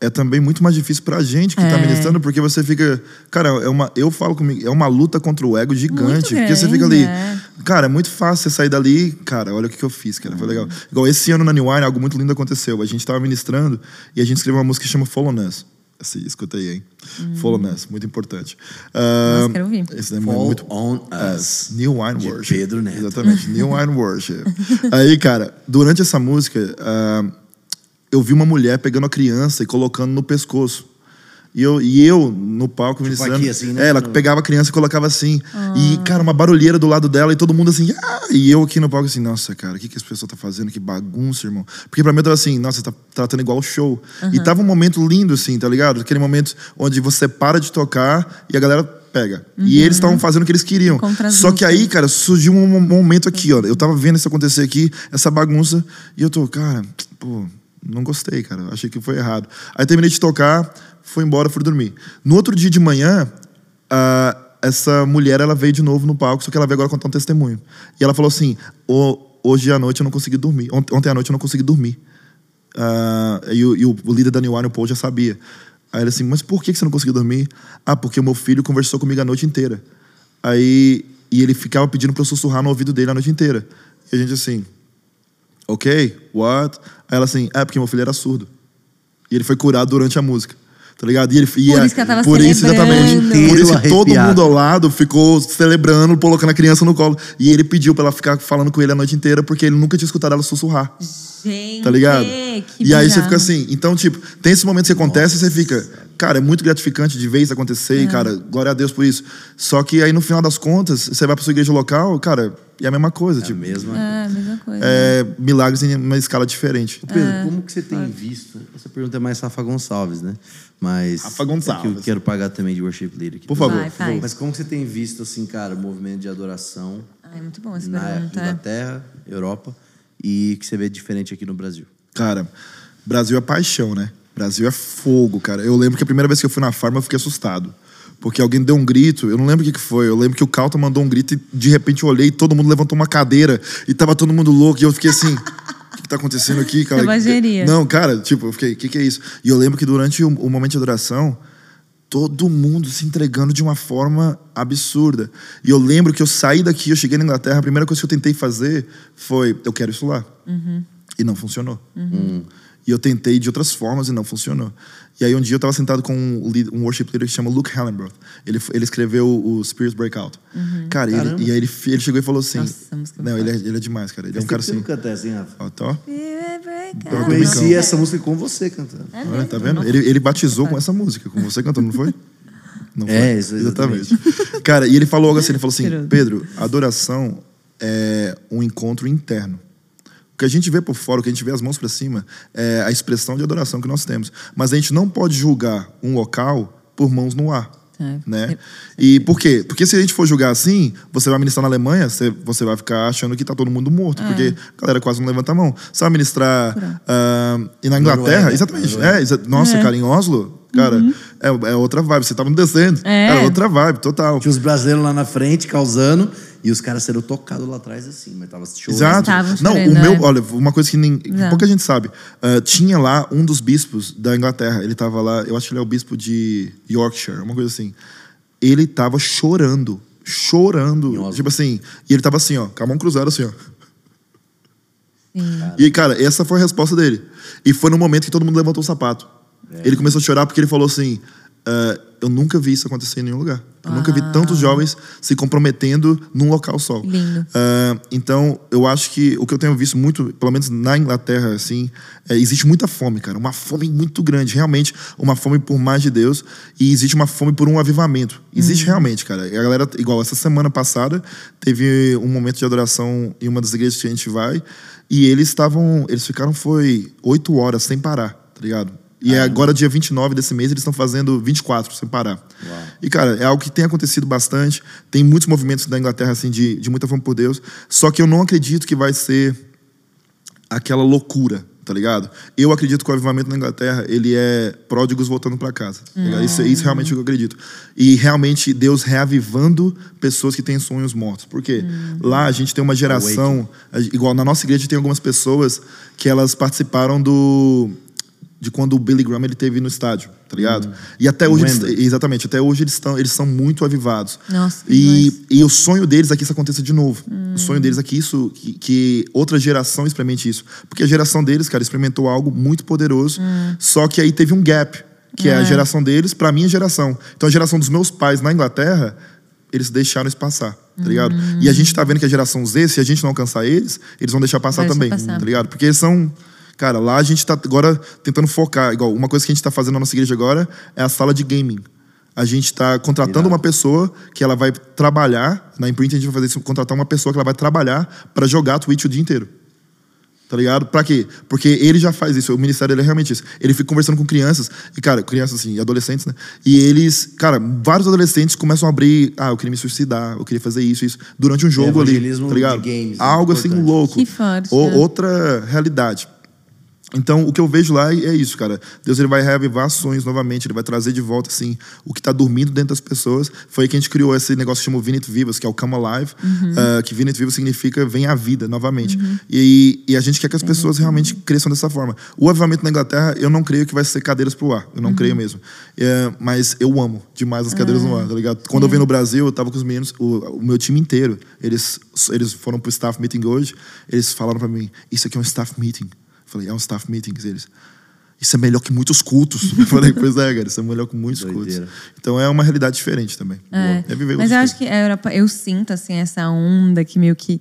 S3: é também muito mais difícil pra gente que tá
S2: É.
S3: ministrando, porque você fica. Cara, é uma, eu falo comigo, é uma luta contra o ego gigante. Porque você fica ali.
S2: é.
S3: Cara, é muito fácil você sair dali. Cara, olha o que, que eu fiz, cara. Foi legal. Igual esse ano na New Wine, algo muito lindo aconteceu. A gente tava ministrando e a gente escreveu uma música que chama Fallen Us. Esse, escuta aí, hein? Follow Us, muito importante.
S2: Nossa, quero ouvir.
S3: Esse é
S1: Fall
S3: muito.
S1: on
S3: Us. New Wine
S1: De
S3: Worship.
S1: Pedro Neto.
S3: Exatamente, New Wine Worship. Aí, cara, durante essa música, ah, eu vi uma mulher pegando a criança e colocando no pescoço. E eu, e eu no palco, ministrando.
S1: aqui, assim, né?
S3: É, ela pegava a criança e colocava assim. E, cara, uma barulheira do lado dela e todo mundo assim. "Ah!" E eu aqui no palco assim, nossa, cara, o que, que esse pessoal tá fazendo? Que bagunça, irmão. Porque pra mim eu tava assim, nossa, você tá tratando igual show. E tava um momento lindo, assim, tá ligado? Aquele momento onde você para de tocar e a galera pega. E eles estavam fazendo o que eles queriam. Só que aí, cara, surgiu um mo- momento aqui, ó. Eu tava vendo isso acontecer aqui, essa bagunça, e eu tô, cara, pô, não gostei, cara. Achei que foi errado. Aí terminei de tocar, fui embora, fui dormir. No outro dia de manhã, ah, essa mulher, ela veio de novo no palco, só que ela veio agora contar um testemunho. E ela falou assim: "Ô, hoje à noite eu não consegui dormir. Ont- Ontem à noite eu não consegui dormir. Ah, e, o, e o- líder da New Wine, o Paul, já sabia. Aí ele assim, mas por que você não conseguiu dormir? Ah, porque o meu filho conversou comigo a noite inteira. Aí, e ele ficava pedindo pra eu sussurrar no ouvido dele a noite inteira. E a gente assim, ok, what? Aí ela assim, é porque meu filho era surdo. E ele foi curado durante a música. Tá ligado? E ele, e
S2: Por
S3: a-
S2: isso que ela tava
S3: Por isso,
S2: celebrando.
S3: exatamente. Por
S1: Inteiro
S3: isso que todo mundo ao lado ficou celebrando, colocando a criança no colo. E ele pediu pra ela ficar falando com ele a noite inteira, porque ele nunca tinha escutado ela sussurrar.
S2: Gente,
S3: Tá ligado?
S2: que
S3: e aí você fica assim. Então, tipo, tem esses momentos que acontecem e você fica. Cara, é muito gratificante de ver isso acontecer, e, cara, glória a Deus por isso. Só que aí no final das contas, você vai pra sua igreja local, cara, é a mesma coisa.
S1: É a
S3: tipo,
S1: mesma.
S2: É, a mesma coisa.
S3: é milagres em uma escala diferente.
S1: Pedro, como que você tem visto? Essa pergunta é mais Rafa Gonçalves, né? Mas.
S3: Rafa Gonçalves.
S1: é que eu quero pagar também de worship leader aqui.
S3: Por favor.
S2: Vai, faz.
S1: Mas como que você tem visto, assim, cara, o movimento de adoração
S2: Ai, é muito bom essa
S1: na
S2: pergunta.
S1: Inglaterra, Europa e que você vê diferente aqui no Brasil?
S3: Cara, Brasil é paixão, né? Brasil é fogo, cara. Eu lembro que a primeira vez que eu fui na farma eu fiquei assustado. Porque alguém deu um grito, eu não lembro o que, que foi. Eu lembro que o Calton mandou um grito e de repente eu olhei e todo mundo levantou uma cadeira e tava todo mundo louco. E eu fiquei assim: o que, que tá acontecendo aqui, cara? Não, cara, tipo, eu fiquei: o que, que é isso? E eu lembro que durante o, o momento de adoração, todo mundo se entregando de uma forma absurda. E eu lembro que eu saí daqui, eu cheguei na Inglaterra, a primeira coisa que eu tentei fazer foi: eu quero isso lá. E não funcionou. E eu tentei de outras formas e não funcionou. E aí um dia eu estava sentado com um, lead- um worship leader que chama Luke Hallenbroth. Ele, ele escreveu o Spirit Breakout. Cara,
S1: Caramba.
S3: ele, e aí ele, ele chegou e falou assim...
S2: Nossa, é
S3: não, ele é, ele é demais, cara. Ele é um cara assim...
S1: você canta hein, Rafa?
S3: Ó, ó.
S1: Eu
S3: tô
S1: conheci essa música com você cantando.
S3: Olha, tá vendo? Ele, ele batizou com essa música, com você cantando, não foi? Não foi?
S1: É, isso, exatamente.
S3: Cara, e ele falou algo assim, ele falou assim. Pedro, adoração é um encontro interno. O que a gente vê por fora, o que a gente vê as mãos para cima, é a expressão de adoração que nós temos. Mas a gente não pode julgar um local por mãos no ar.
S2: É,
S3: Né?
S2: é-
S3: E por quê? Porque se a gente for julgar assim, você vai ministrar na Alemanha, você, você vai ficar achando que tá todo mundo morto, porque a galera quase não levanta a mão. Você vai ministrar ah, e na Inglaterra,
S1: Noruega.
S3: exatamente.
S1: Noruega.
S3: É, nossa, cara, em Oslo, cara, é, é outra vibe. Você tava no descendo.
S2: É.
S3: Outra vibe, total.
S1: Tinha os brasileiros lá na frente causando e os caras sendo tocados lá atrás assim, mas tava chorando.
S3: Exato.
S2: Estavam
S3: Não,
S2: chorando,
S3: o meu,
S2: é.
S3: olha, uma coisa que nem,
S2: Exato.
S3: pouca gente sabe. Ah, tinha lá um dos bispos da Inglaterra. Ele tava lá, eu acho que ele é o bispo de Yorkshire, uma coisa assim. Ele tava chorando, chorando. Tipo assim, e ele tava assim, ó, com a mão cruzada assim, ó.
S2: Sim.
S3: E, cara, essa foi a resposta dele. E foi no momento que todo mundo levantou o sapato.
S1: É.
S3: Ele começou a chorar porque ele falou assim: "Ah, Eu nunca vi isso acontecer em nenhum lugar. Eu nunca vi tantos jovens se comprometendo num local só.
S2: Lindo.
S3: Ah, então, eu acho que o que eu tenho visto muito, pelo menos na Inglaterra, assim, é, existe muita fome, cara. Uma fome muito grande. Realmente, uma fome por mais de Deus. E existe uma fome por um avivamento. Existe realmente, cara. E a galera, igual essa semana passada, teve um momento de adoração em uma das igrejas que a gente vai. E eles estavam. Eles ficaram, foi, oito horas sem parar, tá ligado? E é agora, dia 29 desse mês, eles estão fazendo 24 sem parar. E, cara, é algo que tem acontecido bastante. Tem muitos movimentos da Inglaterra, assim, de, de muita fome por Deus. Só que eu não acredito que vai ser aquela loucura, tá ligado? Eu acredito que o avivamento na Inglaterra, ele é pródigos voltando para casa. ligado? Isso, isso é realmente o que eu acredito. E realmente Deus reavivando pessoas que têm sonhos mortos. Por quê? Lá a gente tem uma geração, igual na nossa igreja tem algumas pessoas que elas participaram do de quando o Billy Graham ele teve no estádio, tá ligado? E até hoje, eles- exatamente, até hoje eles estão eles são muito avivados.
S2: Nossa, que
S3: e,
S2: demais.
S3: e o sonho deles é que isso aconteça de novo. O sonho deles é que isso, que, que outra geração experimente isso. Porque a geração deles, cara, experimentou algo muito poderoso, só que aí teve um gap. que é, a geração deles, pra minha geração. Então a geração dos meus pais na Inglaterra, eles deixaram isso passar, tá ligado? E a gente tá vendo que a geração Z, se a gente não alcançar eles, eles vão deixar passar
S2: Vai deixar
S3: também,
S2: passar.
S3: tá ligado? Porque eles são. Cara, lá a gente tá agora tentando focar. Igual, uma coisa que a gente tá fazendo na nossa igreja agora é a sala de gaming. A gente tá contratando uma pessoa que ela vai trabalhar, na Imprint a gente vai fazer isso, contratar uma pessoa que ela vai trabalhar pra jogar Twitch o dia inteiro. Tá ligado? Pra quê? Porque ele já faz isso, o ministério dele é realmente isso. Ele fica conversando com crianças, e, cara, crianças assim, adolescentes, né? E eles, cara, vários adolescentes começam a abrir, ah, eu queria me suicidar, eu queria fazer isso, isso, durante um jogo ali. Tá ligado?
S1: de games, é
S3: Algo assim louco.
S2: Que forte,
S3: O-
S2: né?
S3: Outra realidade. Então, o que eu vejo lá é isso, cara. Deus ele vai reavivar sonhos novamente, ele vai trazer de volta assim o que está dormindo dentro das pessoas. Foi aí que a gente criou esse negócio que chama Vinit Vivas, que é o Come Alive,
S2: Uhum.
S3: ah, que Vinit Vivas significa vem à vida novamente. E, e a gente quer que as pessoas realmente cresçam dessa forma. O avivamento na Inglaterra, eu não creio que vai ser cadeiras pro ar, eu não
S2: Uhum.
S3: creio mesmo. É, mas eu amo demais as cadeiras no ar, tá ligado? Quando eu vim no Brasil, eu tava com os meninos, o, o meu time inteiro, eles, eles foram pro staff meeting hoje, eles falaram para mim, isso aqui é um staff meeting. Falei, é um staff meeting, eles. Isso é melhor que muitos cultos. Eu falei, pois é, cara, isso é melhor que muitos
S1: Doideira.
S3: cultos. Então é uma realidade diferente também.
S2: É.
S3: É viver
S2: Mas eu acho que a Europa, eu sinto assim essa onda que meio que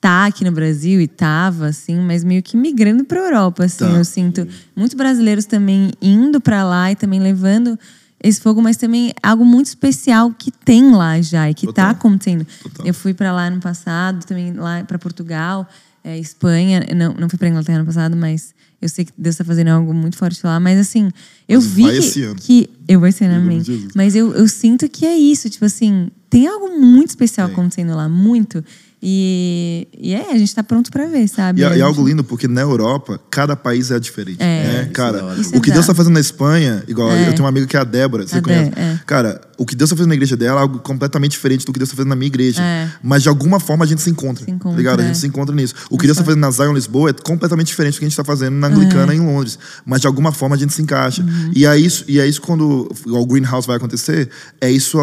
S2: tá aqui no Brasil e tava assim, mas meio que migrando para Europa assim.
S3: Tá.
S2: Eu sinto muitos brasileiros também indo para lá e também levando esse fogo, mas também algo muito especial que tem lá já e que
S3: Total.
S2: tá acontecendo.
S3: Total.
S2: Eu fui para lá no passado, também lá para Portugal, é, Espanha, não não fui para Inglaterra no passado, mas eu sei que Deus está fazendo algo muito forte lá, mas assim, eu vi
S3: vai
S2: que,
S3: esse ano.
S2: que eu vou ser
S3: Em nome
S2: amém. Mas eu, eu sinto que é isso, tipo assim, tem algo muito especial
S3: Tem.
S2: acontecendo lá, muito. E, e é, a gente tá pronto pra ver, sabe?
S3: E, é- e
S2: gente-
S3: algo lindo, porque na Europa, cada país é diferente.
S2: É.
S3: né? Cara,
S1: é.
S2: Isso
S3: o que
S2: é
S3: Deus está fazendo na Espanha, igual
S2: É.
S3: eu tenho uma amiga que é a Débora, você
S2: A
S3: conhece?
S2: É.
S3: Cara, o que Deus está fazendo na igreja dela é algo completamente diferente do que Deus está fazendo na minha igreja.
S2: É.
S3: Mas de alguma forma a gente se encontra.
S2: Se encontra,
S3: tá ligado? A gente
S2: é.
S3: se encontra nisso. O que Deus está fazendo na Zion Lisboa é completamente diferente do que a gente está fazendo na Anglicana
S2: É.
S3: em Londres. Mas de alguma forma a gente se encaixa.
S2: Uhum.
S3: E, é isso, e é isso quando o Greenhouse vai acontecer, é isso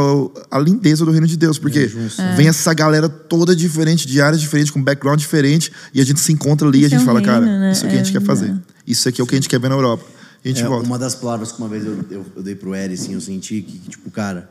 S3: a, a lindeza do reino de Deus. Porque
S2: É.
S3: vem essa galera toda diferente, de áreas diferentes, com background diferente, e a gente se encontra ali e a
S2: é
S3: gente
S2: o
S3: fala,
S2: reino,
S3: cara,
S2: né?
S3: isso aqui a gente
S2: É,
S3: quer fazer.
S2: é.
S3: Isso aqui é o que a gente quer ver na Europa. E a gente
S1: É,
S3: volta.
S1: uma das palavras que uma vez eu, eu, eu dei pro Eri, assim, eu senti que, que, tipo, cara,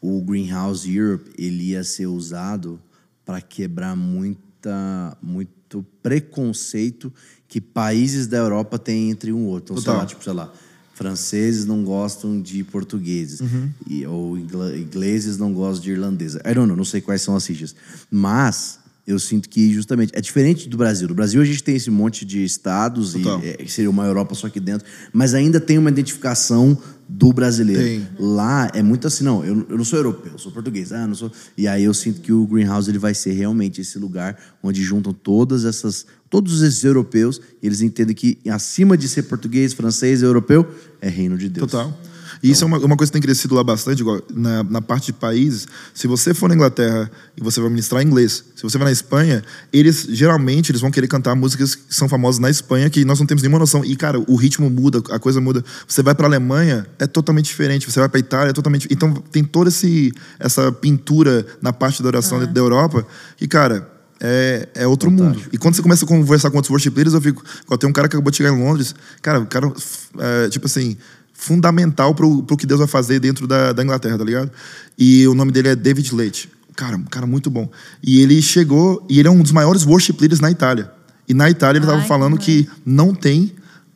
S1: o Greenhouse Europe, ele ia ser usado para quebrar muita, muito preconceito que países da Europa têm entre um outro. Então, sei lá, tipo, sei lá, franceses não gostam de portugueses, e, ou ingleses não gostam de irlandês. I don't know, não sei quais são as siglas. Mas eu sinto que justamente é diferente do Brasil. No Brasil a gente tem esse monte de estados
S3: Total.
S1: e é, seria uma Europa só aqui dentro, mas ainda tem uma identificação do brasileiro.
S3: Tem.
S1: Lá é muito assim, não, eu, eu não sou europeu, eu sou português, ah, não sou. E aí eu sinto que o Greenhouse ele vai ser realmente esse lugar onde juntam todas essas, todos esses europeus, eles entendem que acima de ser português, francês, europeu, é reino de Deus.
S3: Total. E isso é uma, uma coisa que tem crescido lá bastante, igual na, na parte de países. Se você for na Inglaterra e você vai ministrar em inglês, se você vai na Espanha, eles geralmente eles vão querer cantar músicas que são famosas na Espanha, que nós não temos nenhuma noção. E, cara, o ritmo muda, a coisa muda. Você vai para Alemanha, é totalmente diferente. Você vai para Itália, é totalmente. Então tem toda esse, essa pintura na parte da oração dentro da Europa. E, cara. É, é outro mundo. E quando você começa a conversar com outros worship leaders, eu fico. Tem um cara que acabou de chegar em Londres. Cara, o cara, é, tipo assim, fundamental pro, pro que Deus vai fazer dentro da, da Inglaterra, tá ligado? E o nome dele é David Leite. Cara, um cara muito bom. E ele chegou, e ele é um dos maiores worship leaders na Itália. E na Itália ele
S2: Ai,
S3: estava falando que não tem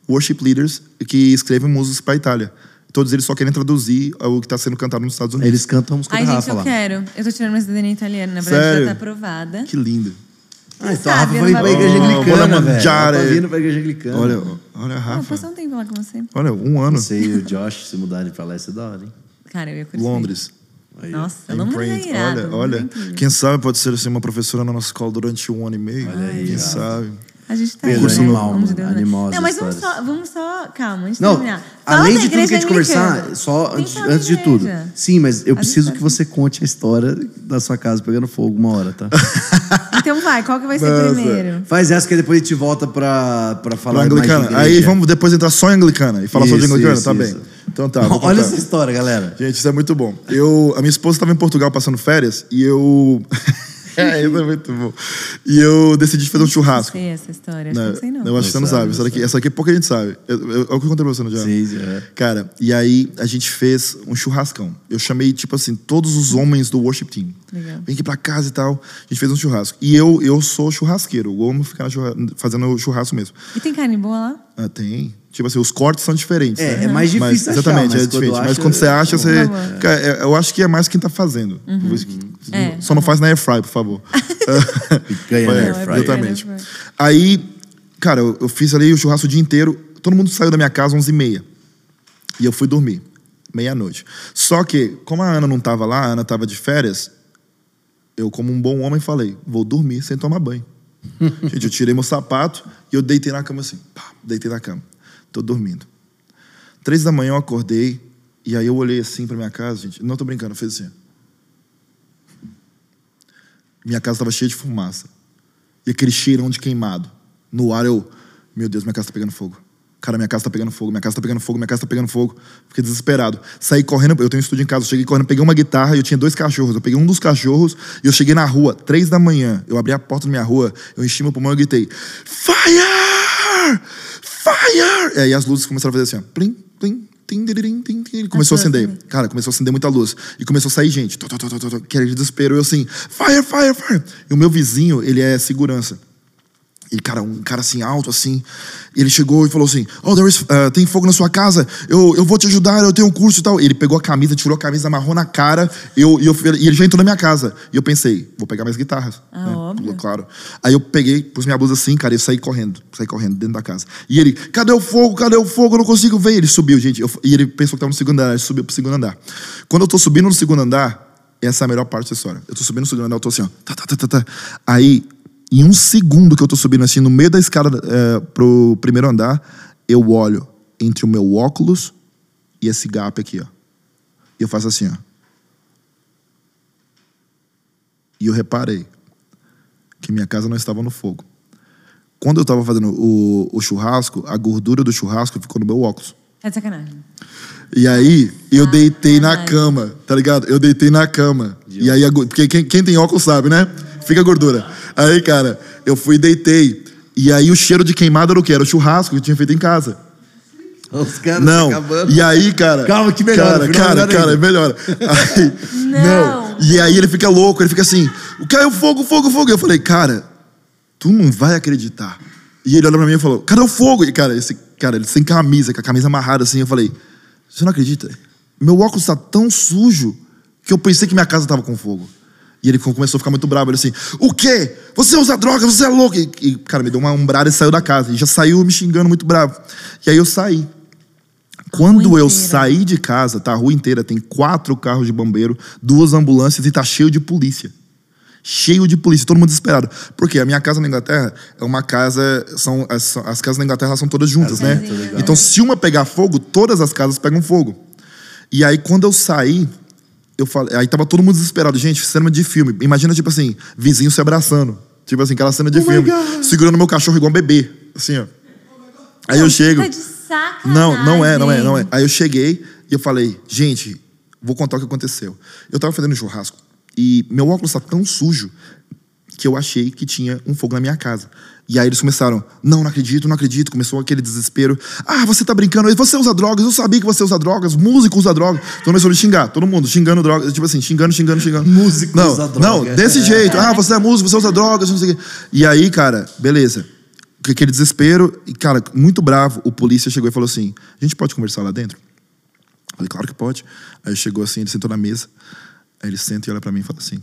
S3: worship leaders que escrevem músicas para Itália. Todos eles só querem traduzir o que está sendo cantado nos Estados Unidos.
S1: Eles cantam a música
S2: Ai,
S1: da
S2: gente,
S1: Rafa
S2: eu
S1: lá.
S2: quero. Eu tô tirando minha cidadania italiana. Na verdade,
S3: Sério?
S2: já tá aprovada.
S3: Que lindo.
S1: Ah, então
S2: sabe,
S1: a Rafa
S2: eu
S1: vai
S2: não
S1: pra igreja
S3: Oh,
S1: anglicana, velho.
S3: mangiare.
S1: Tá vindo pra igreja anglicana.
S3: Olha, olha a
S2: Ah, eu
S3: Rafa.
S2: passar um tempo lá com você.
S3: Olha, um ano.
S1: Você e o Josh se mudarem pra lá, ia ser da hora, hein?
S2: Cara, eu ia curtir.
S3: Londres.
S1: Aí,
S2: Nossa,
S3: Em
S2: Londres é
S3: Print.
S2: irado.
S3: Olha,
S2: Londres é
S3: olha.
S2: incrível.
S3: Quem sabe pode ser assim, uma professora na nossa escola durante um ano e meio.
S1: Olha aí,
S3: Quem sabe.
S2: A gente tá
S1: Pedro,
S2: aí, né? de Deus, né? Não, mas vamos só, vamos só... Calma, antes de
S1: Não,
S2: terminar. Fala
S1: além de tudo que a gente conversar, só antes, antes de tudo. Sim, mas eu
S2: As
S1: preciso que você conte a história da sua casa pegando fogo uma hora, tá?
S2: Então vai, qual que vai ser
S3: Nossa.
S2: primeiro?
S1: Faz essa que depois a gente volta pra, pra falar
S3: Pra
S1: mais de
S3: anglicana.
S1: igreja.
S3: Aí vamos depois entrar só em anglicana e falar só de
S1: Isso,
S3: anglicana?
S1: isso,
S3: tá
S1: isso.
S3: bem. Então tá. vou
S1: Olha essa história, galera.
S3: Gente, isso é muito bom. Eu, a minha esposa estava em Portugal passando férias e eu. É, isso é muito bom. E eu decidi fazer um churrasco.
S2: Sei essa história, acho
S3: Não,
S2: que não sei não.
S3: Eu acho que você não
S1: sabe.
S3: Essa daqui, essa daqui pouca gente sabe. Eu, eu, é o que eu contei pra você, não já?
S1: Sim, sim, é.
S3: Cara, e aí a gente fez um churrascão. Eu chamei, tipo assim, todos os homens do worship team.
S2: Legal.
S3: Vem aqui pra casa e tal. A gente fez um churrasco. E eu, eu sou churrasqueiro. Eu amo ficar churra- fazendo churrasco mesmo.
S2: E tem carne boa lá?
S3: Ah, tem. Tipo assim, os cortes são diferentes.
S1: É,
S3: né?
S1: é mais
S3: Mas,
S1: difícil achar,
S3: Exatamente,
S1: mas
S3: é diferente. mas
S1: acha,
S3: quando você acha, você. Cara, é- eu acho que é mais quem tá fazendo.
S2: É.
S3: Só não faz na airfry, por favor.
S1: Ganha na
S3: é,
S1: airfryer.
S3: Exatamente. Aí, cara, eu, eu fiz ali o churrasco o dia inteiro. Todo mundo saiu da minha casa às 11h30. E eu fui dormir. Meia-noite. Só que, como a Ana não tava lá, a Ana tava de férias, eu, como um bom homem, falei: vou dormir sem tomar banho. Gente, eu tirei meu sapato e eu deitei na cama assim. Pá, deitei na cama. Tô dormindo. Três da manhã eu acordei e aí eu olhei assim pra minha casa, gente. Não tô brincando, fiz assim. Minha casa tava cheia de fumaça. E aquele cheirão de queimado. No ar eu, meu Deus, minha casa tá pegando fogo. Cara, minha casa tá pegando fogo, minha casa tá pegando fogo, minha casa tá pegando fogo. Fiquei desesperado. Saí correndo, eu tenho um estúdio em casa, cheguei correndo, peguei uma guitarra e eu tinha dois cachorros. Eu peguei um dos cachorros e eu cheguei na rua, três da manhã. Eu abri a porta da minha rua, eu enchi meu pulmão e gritei: Fire! Fire! E aí as luzes começaram a fazer assim, ó. Plim, plim, tim, diririm, tim, tim. Começou a acender. Cara, começou a acender muita luz. E começou a sair gente. Tó, tó, tó, tó, Que era de desespero. Eu assim, fire, fire, fire. E o meu vizinho, ele é segurança. Ele, cara, um cara assim, alto, assim. E ele chegou e falou assim: Oh, there is, uh, tem fogo na sua casa, eu, eu vou te ajudar, eu tenho um curso e tal. Ele pegou a camisa, tirou a camisa, amarrou na cara, eu, e, eu, e ele já entrou na minha casa. E eu pensei: vou pegar minhas guitarras.
S2: Ah,
S3: né?
S2: óbvio.
S3: Claro. Aí eu peguei, pus minha blusa assim, cara, e saí correndo, saí correndo dentro da casa. E ele: Cadê o fogo? Cadê o fogo? Eu não consigo ver. Ele subiu, gente. Eu- e ele pensou que estava no segundo andar, ele subiu pro segundo andar. Quando eu tô subindo no segundo andar, essa é a melhor parte da história. Eu tô subindo no segundo andar, eu tô assim, ó. Tá, tá, tá, tá, tá. Aí, em um segundo que eu tô subindo assim, no meio da escada é, pro primeiro andar, eu olho entre o meu óculos e esse gap aqui, ó. E eu faço assim, ó. E eu reparei que minha casa não estava no fogo. Quando eu tava fazendo o, o churrasco, a gordura do churrasco ficou no meu óculos.
S2: Tá de sacanagem.
S3: E aí, eu deitei na
S2: Ai.
S3: cama, tá ligado? Eu deitei na cama. E aí, a porque quem, quem tem óculos sabe, né? Fica a gordura. Aí, cara, eu fui e deitei. E aí, o cheiro de queimado era o quê? Era o churrasco que eu tinha feito em casa.
S1: Os caras
S3: Não.
S1: acabando.
S3: E aí, cara.
S1: Calma que melhora,
S3: Cara, cara, cara, melhora. Aí,
S2: Não.
S3: E aí ele fica louco, ele fica assim: caiu fogo, fogo, fogo. E eu falei, cara, tu não vai acreditar. E ele olhou pra mim e falou: cadê o fogo? E, cara, esse cara, ele sem camisa, com a camisa amarrada assim. Eu falei: você não acredita? Meu óculos tá tão sujo que eu pensei que minha casa tava com fogo. E ele começou a ficar muito bravo. Ele assim: O quê? Você usa droga, você é louco. E, e, cara, me deu uma umbrada e saiu da casa. E já saiu me xingando muito bravo. E aí eu saí. Quando eu saí de casa, tá? A rua inteira tem quatro carros de bombeiro, duas ambulâncias e tá cheio de polícia. Cheio de polícia, todo mundo desesperado. Porque a minha casa na Inglaterra é uma casa. São, as, são- as casas na Inglaterra são todas juntas, né?
S2: Casinha. Legal.
S3: Então, se uma pegar fogo, todas as casas pegam fogo. E aí, quando eu saí, eu falei. Aí tava todo mundo desesperado. Gente, cinema de filme. Imagina, tipo assim, vizinho se abraçando. Tipo assim, aquela cena de
S1: Oh
S3: filme. Segurando meu cachorro igual um bebê. Assim, ó. Aí eu chego.
S2: Tá de sacanagem.
S3: Não, não é, não é, não é. Aí eu cheguei e eu falei, gente, vou contar o que aconteceu. Eu tava fazendo churrasco e meu óculos tá tão sujo que eu achei que tinha um fogo na minha casa. E aí eles começaram, não, não acredito, não acredito. Começou aquele desespero. Ah, você tá brincando, você usa drogas, eu sabia que você usa drogas, músico usa drogas. Então começou a xingar, todo mundo, xingando drogas, tipo assim, xingando, xingando, xingando.
S1: Músico
S3: não,
S1: usa droga.
S3: Não, desse jeito. Ah, você é músico, você usa drogas, não sei o quê. E aí, cara, beleza. Aquele desespero, e, cara, muito bravo, o polícia chegou e falou assim: a gente pode conversar lá dentro? Eu falei, claro que pode. Aí chegou assim, ele sentou na mesa. Aí ele senta e olha pra mim e fala assim: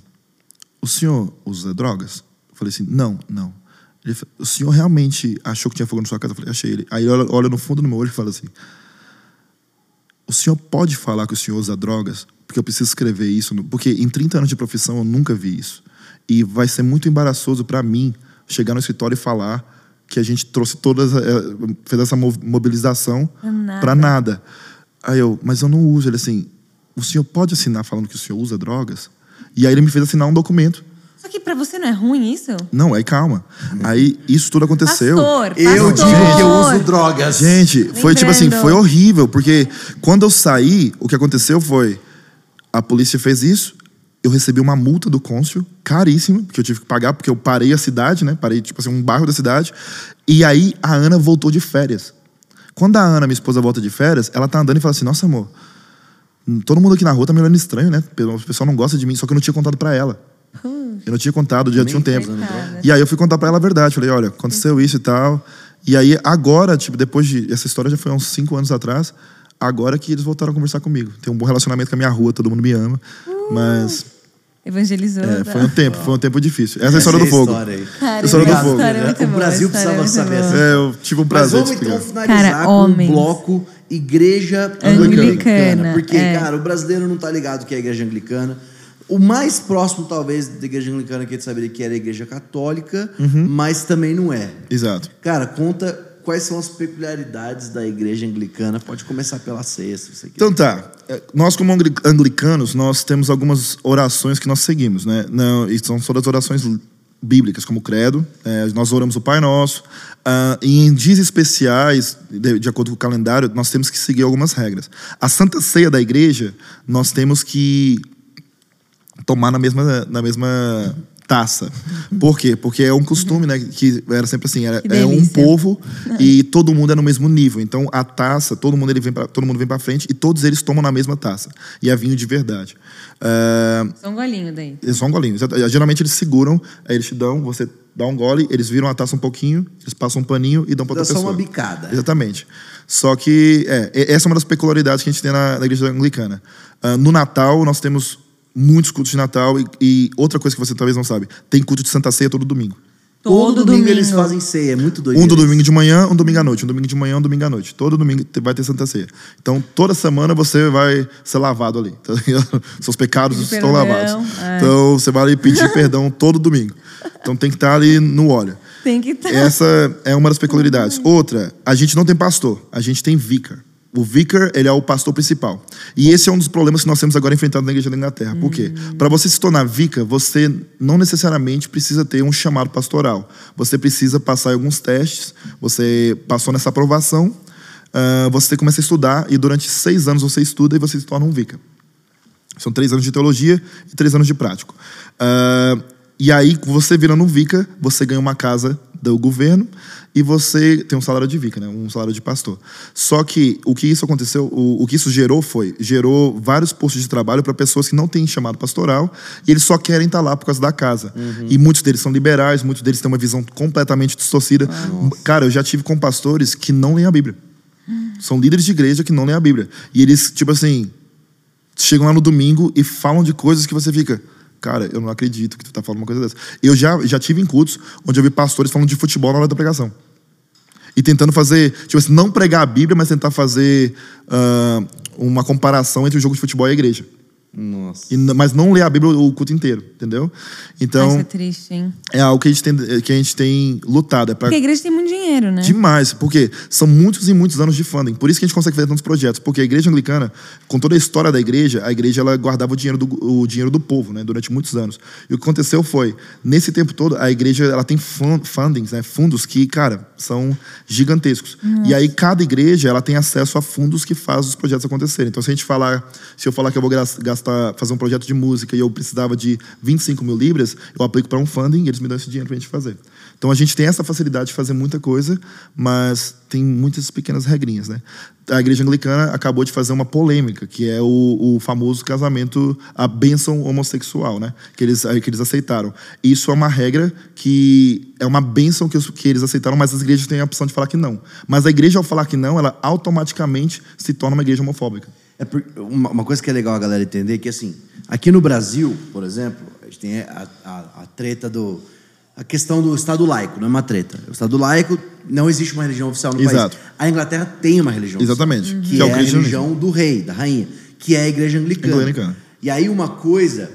S3: O senhor usa drogas? Eu falei assim: Não, não. Ele o senhor realmente achou que tinha fogo na sua casa? Eu falei, achei ele. Aí ele olha, olha no fundo do meu olho e fala assim: O senhor pode falar que o senhor usa drogas? Porque eu preciso escrever isso. no- Porque em 30 anos de profissão eu nunca vi isso. E vai ser muito embaraçoso pra mim chegar no escritório e falar que a gente trouxe todas. eh, fez essa mo- mobilização
S2: nada.
S3: pra nada. Aí eu, mas eu não uso. Ele assim, o senhor pode assinar falando que o senhor usa drogas? E aí ele me fez assinar um documento.
S2: Só que pra você não é ruim isso?
S3: Não, aí calma. Aí isso tudo aconteceu.
S2: Pastor,
S1: Eu
S2: pastor.
S1: digo que eu uso drogas.
S3: Gente, foi tipo assim, foi horrível, porque quando eu saí, o que aconteceu foi a polícia fez isso, eu recebi uma multa do cônsul, caríssima, que eu tive que pagar, porque eu parei a cidade, né? Parei, tipo assim, um bairro da cidade. E aí a Ana voltou de férias. Quando a Ana, minha esposa, volta de férias, ela tá andando e fala assim: Nossa, amor, todo mundo aqui na rua tá me olhando estranho, né? O pessoal não gosta de mim, só que eu não tinha contado para ela. Eu não tinha contado, já tinha um tempo.
S2: Coitada.
S3: E aí eu fui contar para ela a verdade. Falei: Olha, aconteceu isso e tal. E aí agora, tipo, depois de. Essa história já foi há uns cinco anos atrás. Agora que eles voltaram a conversar comigo. Tem um bom relacionamento com a minha rua, todo mundo me ama. Mas
S2: Evangelizou.
S3: é,
S2: tá?
S3: foi um tempo, foi um tempo difícil. Essa é a história
S1: Essa
S3: do
S1: é a
S3: fogo.
S1: história aí.
S2: Cara,
S3: História do
S2: essa
S3: fogo.
S2: história é
S1: O Brasil
S2: essa
S1: precisava
S2: é
S1: saber
S2: boa.
S3: É, eu tive um
S1: Mas
S3: prazer de
S1: vamos então
S3: explicar.
S1: finalizar
S2: Cara,
S1: com
S2: homens.
S1: um bloco Igreja
S2: Anglicana,
S1: Anglicana. Porque,
S2: é.
S1: cara, o brasileiro não tá ligado que é a Igreja Anglicana. O mais próximo, talvez, da Igreja Anglicana que ele saberia que era a Igreja Católica,
S3: Uhum.
S1: mas também não é.
S3: Exato.
S1: Cara, conta quais são as peculiaridades da Igreja Anglicana. Pode começar pela ceia, se você quiser.
S3: Então tá. É, Nós, como angli- anglicanos, nós temos algumas orações que nós seguimos, né? Não, e são todas orações bíblicas, como o credo. É, nós oramos o Pai Nosso. Ah, e em dias especiais, de, de acordo com o calendário, nós temos que seguir algumas regras. A Santa Ceia da Igreja, nós temos que tomar na mesma, na mesma taça. Por quê? Porque é um costume, né? Que era sempre assim, era, é um povo e todo mundo é no mesmo nível. Então a taça, todo mundo ele vem para todo mundo vem para frente e todos eles tomam na mesma taça. E é vinho de verdade. Ah,
S2: Só um golinho daí.
S3: é só um golinho. Exato. Geralmente eles seguram, aí eles te dão, você dá um gole, eles viram a taça um pouquinho, eles passam um paninho e dão para
S1: Dá
S3: outra
S1: só
S3: pessoa.
S1: uma bicada.
S3: Exatamente. Só que é, essa é uma das peculiaridades que a gente tem na, na igreja anglicana. Ah, no Natal, nós temos muitos cultos de Natal e, e outra coisa que você talvez não sabe, tem culto de Santa Ceia todo domingo.
S1: Todo, domingo, eles fazem ceia, é muito doido.
S3: Um do domingo de manhã, um domingo à noite. Um domingo de manhã, um domingo à noite. Todo domingo vai ter Santa Ceia. Então, toda semana você vai ser lavado ali. tá? Seus pecados estão
S2: perdão,
S3: lavados.
S2: é.
S3: Então, você vai ali pedir perdão todo domingo. Então, tem que estar ali no óleo.
S2: Tem que estar.
S3: Essa é uma das peculiaridades. Outra, a gente não tem pastor, a gente tem vicar. O vicar, ele é o pastor principal. E esse é um dos problemas que nós temos agora enfrentando na igreja da Inglaterra. Por quê? Para você se tornar vicar, você não necessariamente precisa ter um chamado pastoral. Você precisa passar alguns testes, você passou nessa aprovação, ah, você começa a estudar e durante seis anos você estuda e você se torna um vicar. São três anos de teologia e três anos de prático. Ah, e aí, você virando um vica, você ganha uma casa do governo e você tem um salário de vica, né? um salário de pastor. Só que o que isso aconteceu, o, o que isso gerou foi, gerou vários postos de trabalho para pessoas que não têm chamado pastoral e eles só querem estar lá por causa da casa. E muitos deles são liberais, muitos deles têm uma visão completamente distorcida. Cara, eu já tive com pastores que não leem a Bíblia. São líderes de igreja que não leem a Bíblia. E eles, tipo assim, chegam lá no domingo e falam de coisas que você fica. Cara, eu não acredito que tu tá falando uma coisa dessa. Eu já, já tive em cultos onde eu vi pastores falando de futebol na hora da pregação. E tentando fazer, tipo assim, não pregar a Bíblia, mas tentar fazer ah, uma comparação entre o jogo de futebol e a igreja.
S1: Nossa.
S3: E mas não ler a Bíblia o culto inteiro, entendeu? Então,
S2: Isso é triste, hein?
S3: é algo que a gente tem, que a gente tem lutado. É pra
S2: Porque a igreja tem muito dinheiro, né?
S3: Demais, porque são muitos e muitos anos de funding. Por isso que a gente consegue fazer tantos projetos. Porque a igreja anglicana, com toda a história da igreja, a igreja ela guardava o dinheiro do, o dinheiro do povo, né, durante muitos anos. E o que aconteceu foi, nesse tempo todo, a igreja ela tem fun- fundings, né, fundos que, cara, são gigantescos. E aí cada igreja ela tem acesso a fundos que fazem os projetos acontecerem. Então, se a gente falar, se eu falar que eu vou gas- gastar, fazer um projeto de música e eu precisava de 25 mil libras, eu aplico para um funding e eles me dão esse dinheiro para a gente fazer. Então a gente tem essa facilidade de fazer muita coisa, mas tem muitas pequenas regrinhas, né? A igreja anglicana acabou de fazer uma polêmica, que é o, o famoso casamento, a bênção homossexual, né? Que eles, que eles aceitaram. Isso é uma regra que é uma bênção que, que eles aceitaram, mas as igrejas têm a opção de falar que não. Mas a igreja, ao falar que não, ela automaticamente se torna uma igreja homofóbica.
S1: É por- uma, uma coisa que é legal a galera entender é que, assim, aqui no Brasil, por exemplo, a gente tem a, a- a treta do. A questão do Estado laico, não é uma treta. O Estado laico não existe uma religião oficial no
S3: Exato.
S1: país. A Inglaterra tem uma religião
S3: Exatamente.
S1: oficial, que,
S3: Que é o
S1: é a religião do rei, da rainha, que é a igreja anglicana.
S3: Anglicana.
S1: E aí uma coisa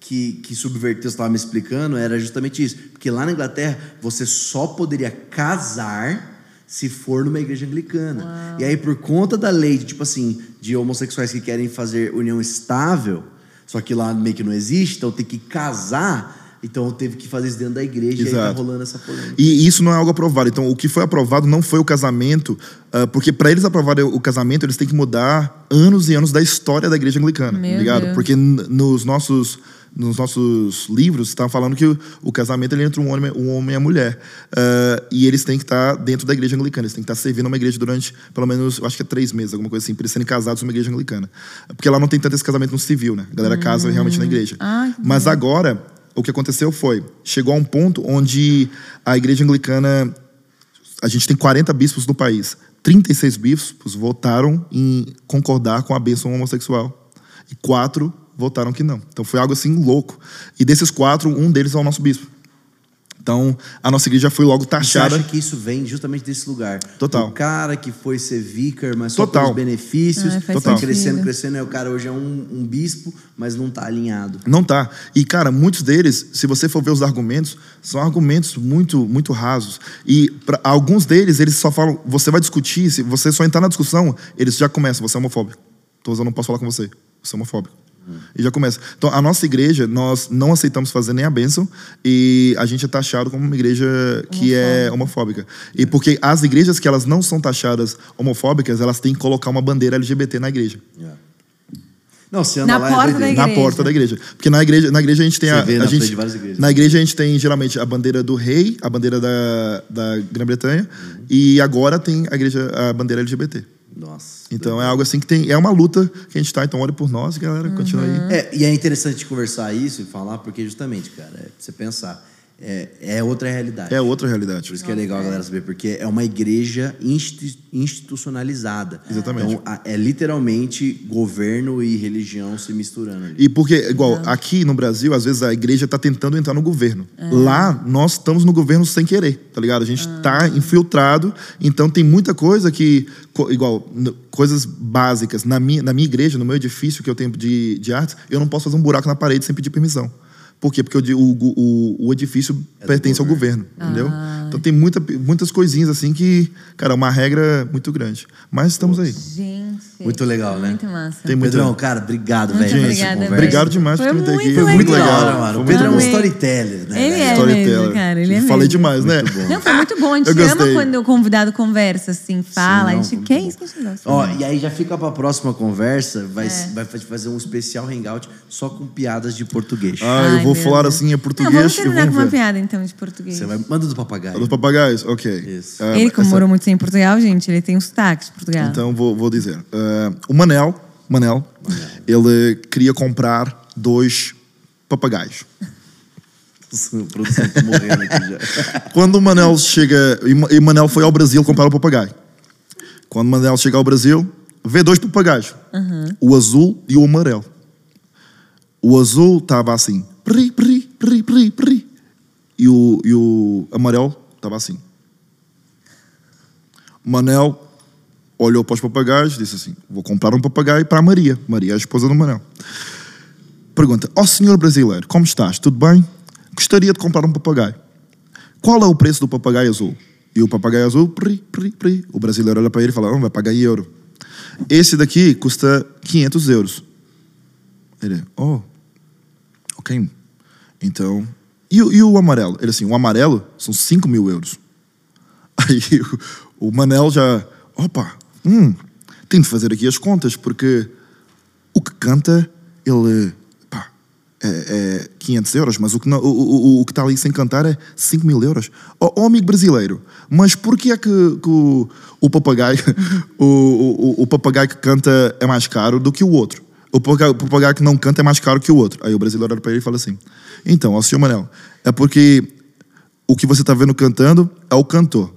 S1: que, que subverteu, você estava me explicando, era justamente isso. Porque lá na Inglaterra, você só poderia casar se for numa igreja anglicana. E aí, por conta da lei, de, tipo assim, de homossexuais que querem fazer união estável, só que lá meio que não existe, então tem que casar, então teve que fazer isso dentro da igreja e aí tá
S3: Exato.
S1: rolando essa polêmica.
S3: E isso não é algo aprovado. Então, o que foi aprovado não foi o casamento, ah, porque para eles aprovarem o casamento, eles têm que mudar anos e anos da história da igreja anglicana,
S2: Meu
S3: ligado?
S2: Deus.
S3: Porque nos nossos nos nossos livros está falando que o, o casamento ele é entre um homem, um homem e a mulher. Uh, e eles têm que estar tá dentro da igreja anglicana, eles têm que estar tá servindo uma igreja durante pelo menos, acho que é três meses, alguma coisa assim, para eles serem casados numa igreja anglicana. Porque lá não tem tanto esse casamento no civil, né? A galera hum. casa realmente na igreja.
S2: Ah,
S3: Mas agora, o que aconteceu foi, chegou a um ponto onde a igreja anglicana, a gente tem 40 bispos no país. 36 bispos votaram em concordar com a bênção homossexual. E quatro votaram que não. Então foi algo assim louco. E desses quatro, um deles é o nosso bispo. Então, a nossa igreja foi logo taxada.
S1: Você acha que isso vem justamente desse lugar?
S3: Total.
S1: O cara que foi ser vicar, mas só
S3: Total.
S1: pelos benefícios,
S2: Ah,
S1: foi
S2: sentido.
S1: crescendo, crescendo, e o cara hoje é um, um bispo, mas não tá alinhado.
S3: Não tá. E, cara, muitos deles, se você for ver os argumentos, são argumentos muito, muito rasos. E pra, alguns deles, eles só falam, você vai discutir, se você só entrar na discussão, eles já começam, você é homofóbico. Então eu não posso falar com você, você é homofóbico. E já começa. Então, a nossa igreja, nós não aceitamos fazer nem a bênção e a gente é taxado como uma igreja que é homofóbica. E porque as igrejas que elas não são taxadas homofóbicas, elas têm que colocar uma bandeira LGBT na igreja.
S1: Não, você anda
S2: Na
S1: lá é
S2: porta da
S3: Na
S2: igreja.
S3: porta da igreja. Porque na igreja, na igreja a gente tem
S1: Você
S3: a, a
S1: na
S3: gente
S1: de várias igrejas.
S3: Na igreja a gente tem geralmente a bandeira do rei, a bandeira da, da Grã-Bretanha
S1: Uhum.
S3: e agora tem a igreja a bandeira LGBT.
S1: Nossa.
S3: Então é algo assim que tem é uma luta que a gente tá, então ore por nós, galera, continua aí.
S1: É, e é interessante conversar isso e falar, porque justamente, cara, é pra você pensar, é, é outra realidade.
S3: É outra realidade.
S1: Por isso que é legal a galera saber, porque é uma igreja insti- institucionalizada.
S3: Exatamente.
S1: Então, a- é literalmente governo e religião se misturando ali.
S3: E porque, igual, aqui no Brasil, às vezes a igreja tá tentando entrar no governo.
S2: É.
S3: Lá, nós estamos no governo sem querer, tá ligado? A gente tá infiltrado, então tem muita coisa que, co- igual, coisas básicas. Na minha, na minha igreja, no meu edifício que eu tenho de, de artes, eu não posso fazer um buraco na parede sem pedir permissão. Por quê? Porque o, o, o, o edifício
S1: É
S3: pertence ao governo, entendeu? Então tem muita, muitas coisinhas assim que, cara, é uma regra muito grande. Mas estamos aí.
S2: Gente.
S1: Muito legal, né?
S2: Muito massa.
S3: Tem muito-
S1: Pedrão, cara, obrigado,
S2: Muito
S1: velho.
S2: obrigada, velho.
S3: Obrigado demais por me ter aqui.
S2: muito
S1: Foi muito
S2: legal.
S1: da hora, mano. O Pedro é um storyteller, né?
S2: Ele é
S3: Storyteller.
S2: mesmo, cara. Ele é
S3: Falei
S2: mesmo.
S3: demais, né?
S1: Muito bom.
S2: Não, foi muito bom. A gente
S3: Eu
S2: ama quando o convidado conversa, assim, fala.
S1: não,
S2: a gente que é isso que a gente gosta.
S1: Ó, e aí já fica pra próxima conversa, vai,
S2: É.
S1: vai fazer um especial hangout só com piadas de português.
S3: Ah,
S2: Ai,
S3: eu vou falar
S2: Deus.
S3: assim em
S2: Não,
S3: português
S2: vamos
S3: e
S2: terminar com
S3: vamos
S2: uma piada, então, de português.
S1: Você vai, manda do papagaio.
S3: Dos papagaios? Ok.
S1: Isso.
S3: Ah,
S2: Ele, como
S3: essa-
S2: morou muito tempo em Portugal, gente, ele tem um sotaque de Portugal.
S3: Então vou, vou dizer. Ah, o Manel, Manel, ele queria comprar dois papagaios.
S1: Já.
S3: Quando o Manel chega. E Manel foi ao Brasil comprar o papagaio. Quando o Manel chega ao Brasil, vê dois papagaios: o azul e o amarelo. O azul estava assim, pri, pri, pri, pri, pri. E o, e o amarelo estava assim. O Manel olhou para os papagaios e disse assim: Vou comprar um papagaio para a Maria. Maria é a esposa do Manel. Pergunta: Ó senhor brasileiro, como estás? Tudo bem? Gostaria de comprar um papagaio. Qual é o preço do papagaio azul? E o papagaio azul, pri, pri, pri. O brasileiro olha para ele e fala: "Ah, vai pagar em euro. Esse daqui custa 500 euros. Ele, oh, ok. Então, e, o- e o amarelo? Ele assim, o amarelo são 5 mil euros. Aí o, o Manel já, opa, hum, tem de fazer aqui as contas, porque o que canta, ele, pá, é, é 500 euros, mas o que, não- o, o, o que está ali sem cantar é 5 mil euros. Ó ó, amigo brasileiro, mas porquê é que, que o, o papagaio, o, o papagaio que canta é mais caro do que o outro? O papagaio, o papagaio que não canta é mais caro que o outro. Aí o brasileiro olha para ele e fala assim, então, ó, senhor Manel, é porque o que você está vendo cantando é o cantor.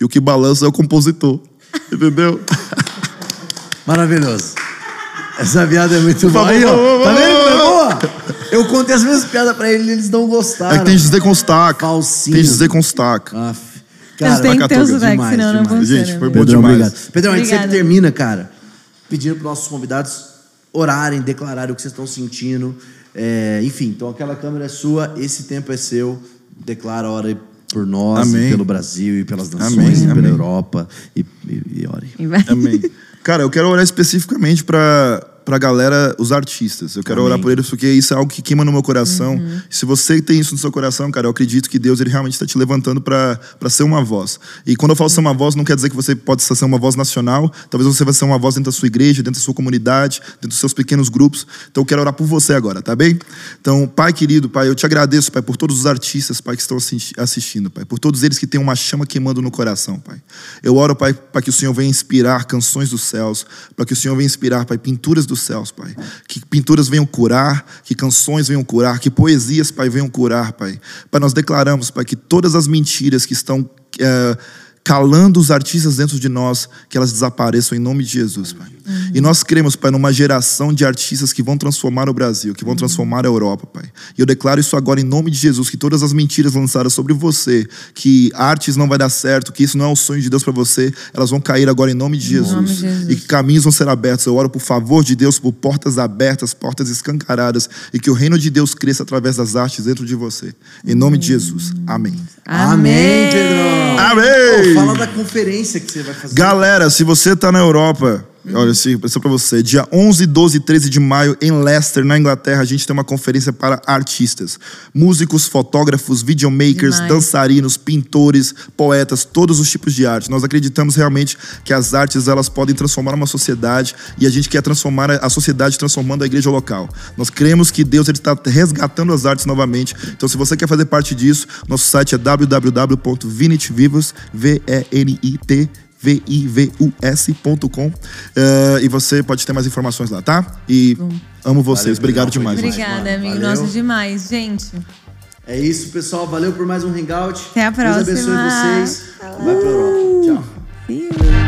S3: E o que balança é o compositor. Entendeu?
S1: Maravilhoso. Essa piada é muito boa. Aí, ó. Tá vendo como é boa? Eu contei as mesmas piadas pra eles e eles não gostaram.
S3: É que tem que dizer com sotaque.
S1: Falsinho.
S3: Tem que dizer com sotaque.
S1: Aff.
S2: Mas tem que ter o sotaque,
S1: demais,
S2: senão não
S1: demais.
S2: funciona.
S3: Gente, foi
S2: né?
S3: bom
S1: Pedrão,
S3: demais.
S1: obrigado. Pedrão, a gente sempre termina, cara, pedindo para nossos convidados orarem, declararem o que vocês estão sentindo. É, enfim, então aquela câmera é sua, esse tempo é seu. Declara, ore por nós,
S3: Amém.
S1: e pelo Brasil, e pelas nações,
S3: Amém,
S1: e pela
S3: amém.
S1: Europa. E, e, e ore.
S3: Amém. Cara, eu quero orar especificamente para pra galera, os artistas. Eu quero
S2: Amém.
S3: orar por eles porque isso é algo que queima no meu coração.
S2: Uhum.
S3: Se você tem isso no seu coração, cara, eu acredito que Deus ele realmente está te levantando pra ser uma voz. E quando eu falo ser uma voz, não quer dizer que você pode ser uma voz nacional. Talvez você vai ser uma voz dentro da sua igreja, dentro da sua comunidade, dentro dos seus pequenos grupos. Então eu quero orar por você agora, tá bem? Então, Pai querido, Pai, eu te agradeço, Pai, por todos os artistas, Pai, que estão assisti- assistindo, Pai, por todos eles que têm uma chama queimando no coração, Pai. Eu oro, Pai, para que o Senhor venha inspirar canções dos céus, para que o Senhor venha inspirar, Pai, pinturas dos céus, Pai. Que pinturas venham curar, que canções venham curar, que poesias, Pai, venham curar, Pai. Pai, nós declaramos, Pai, que todas as mentiras que estão eh, calando os artistas dentro de nós, que elas desapareçam em nome de Jesus, Pai. E nós cremos, Pai, numa geração de artistas que vão transformar o Brasil, que vão transformar a Europa, Pai. E eu declaro isso agora em nome de Jesus, que todas as mentiras lançadas sobre você, que artes não vai dar certo, que isso não é o sonho de Deus para você, elas vão cair agora em nome de Jesus.
S2: nome de Jesus.
S3: E que caminhos vão ser abertos. Eu oro por favor de Deus, por portas abertas, portas escancaradas, e que o reino de Deus cresça através das artes dentro de você. Em nome de Jesus. Amém.
S1: Amém, Pedrão.
S3: Amém.
S1: Pô, fala da conferência que você vai fazer.
S3: Galera, se você tá na Europa, olha, isso é pra você. Dia 11, 12 e 13 de maio, em Leicester, na Inglaterra, a gente tem uma conferência para artistas. Músicos, fotógrafos, videomakers,
S2: Demais.
S3: dançarinos, pintores, poetas, todos os tipos de arte. Nós acreditamos realmente que as artes, elas podem transformar uma sociedade e a gente quer transformar a sociedade transformando a igreja local. Nós cremos que Deus está resgatando as artes novamente. Então, se você quer fazer parte disso, nosso site é www.vinitvivos, V-E-N-I-T vivus.com Eh, e você pode ter mais informações lá, tá? E amo vocês.
S1: Valeu,
S3: Obrigado demais.
S1: demais.
S2: Obrigada,
S1: mano.
S2: amigo. Nossa, demais. Gente,
S1: É isso, pessoal. Valeu por mais um Hangout.
S2: Até a
S1: Deus abençoe
S2: próxima.
S1: vocês. Vai pra Europa.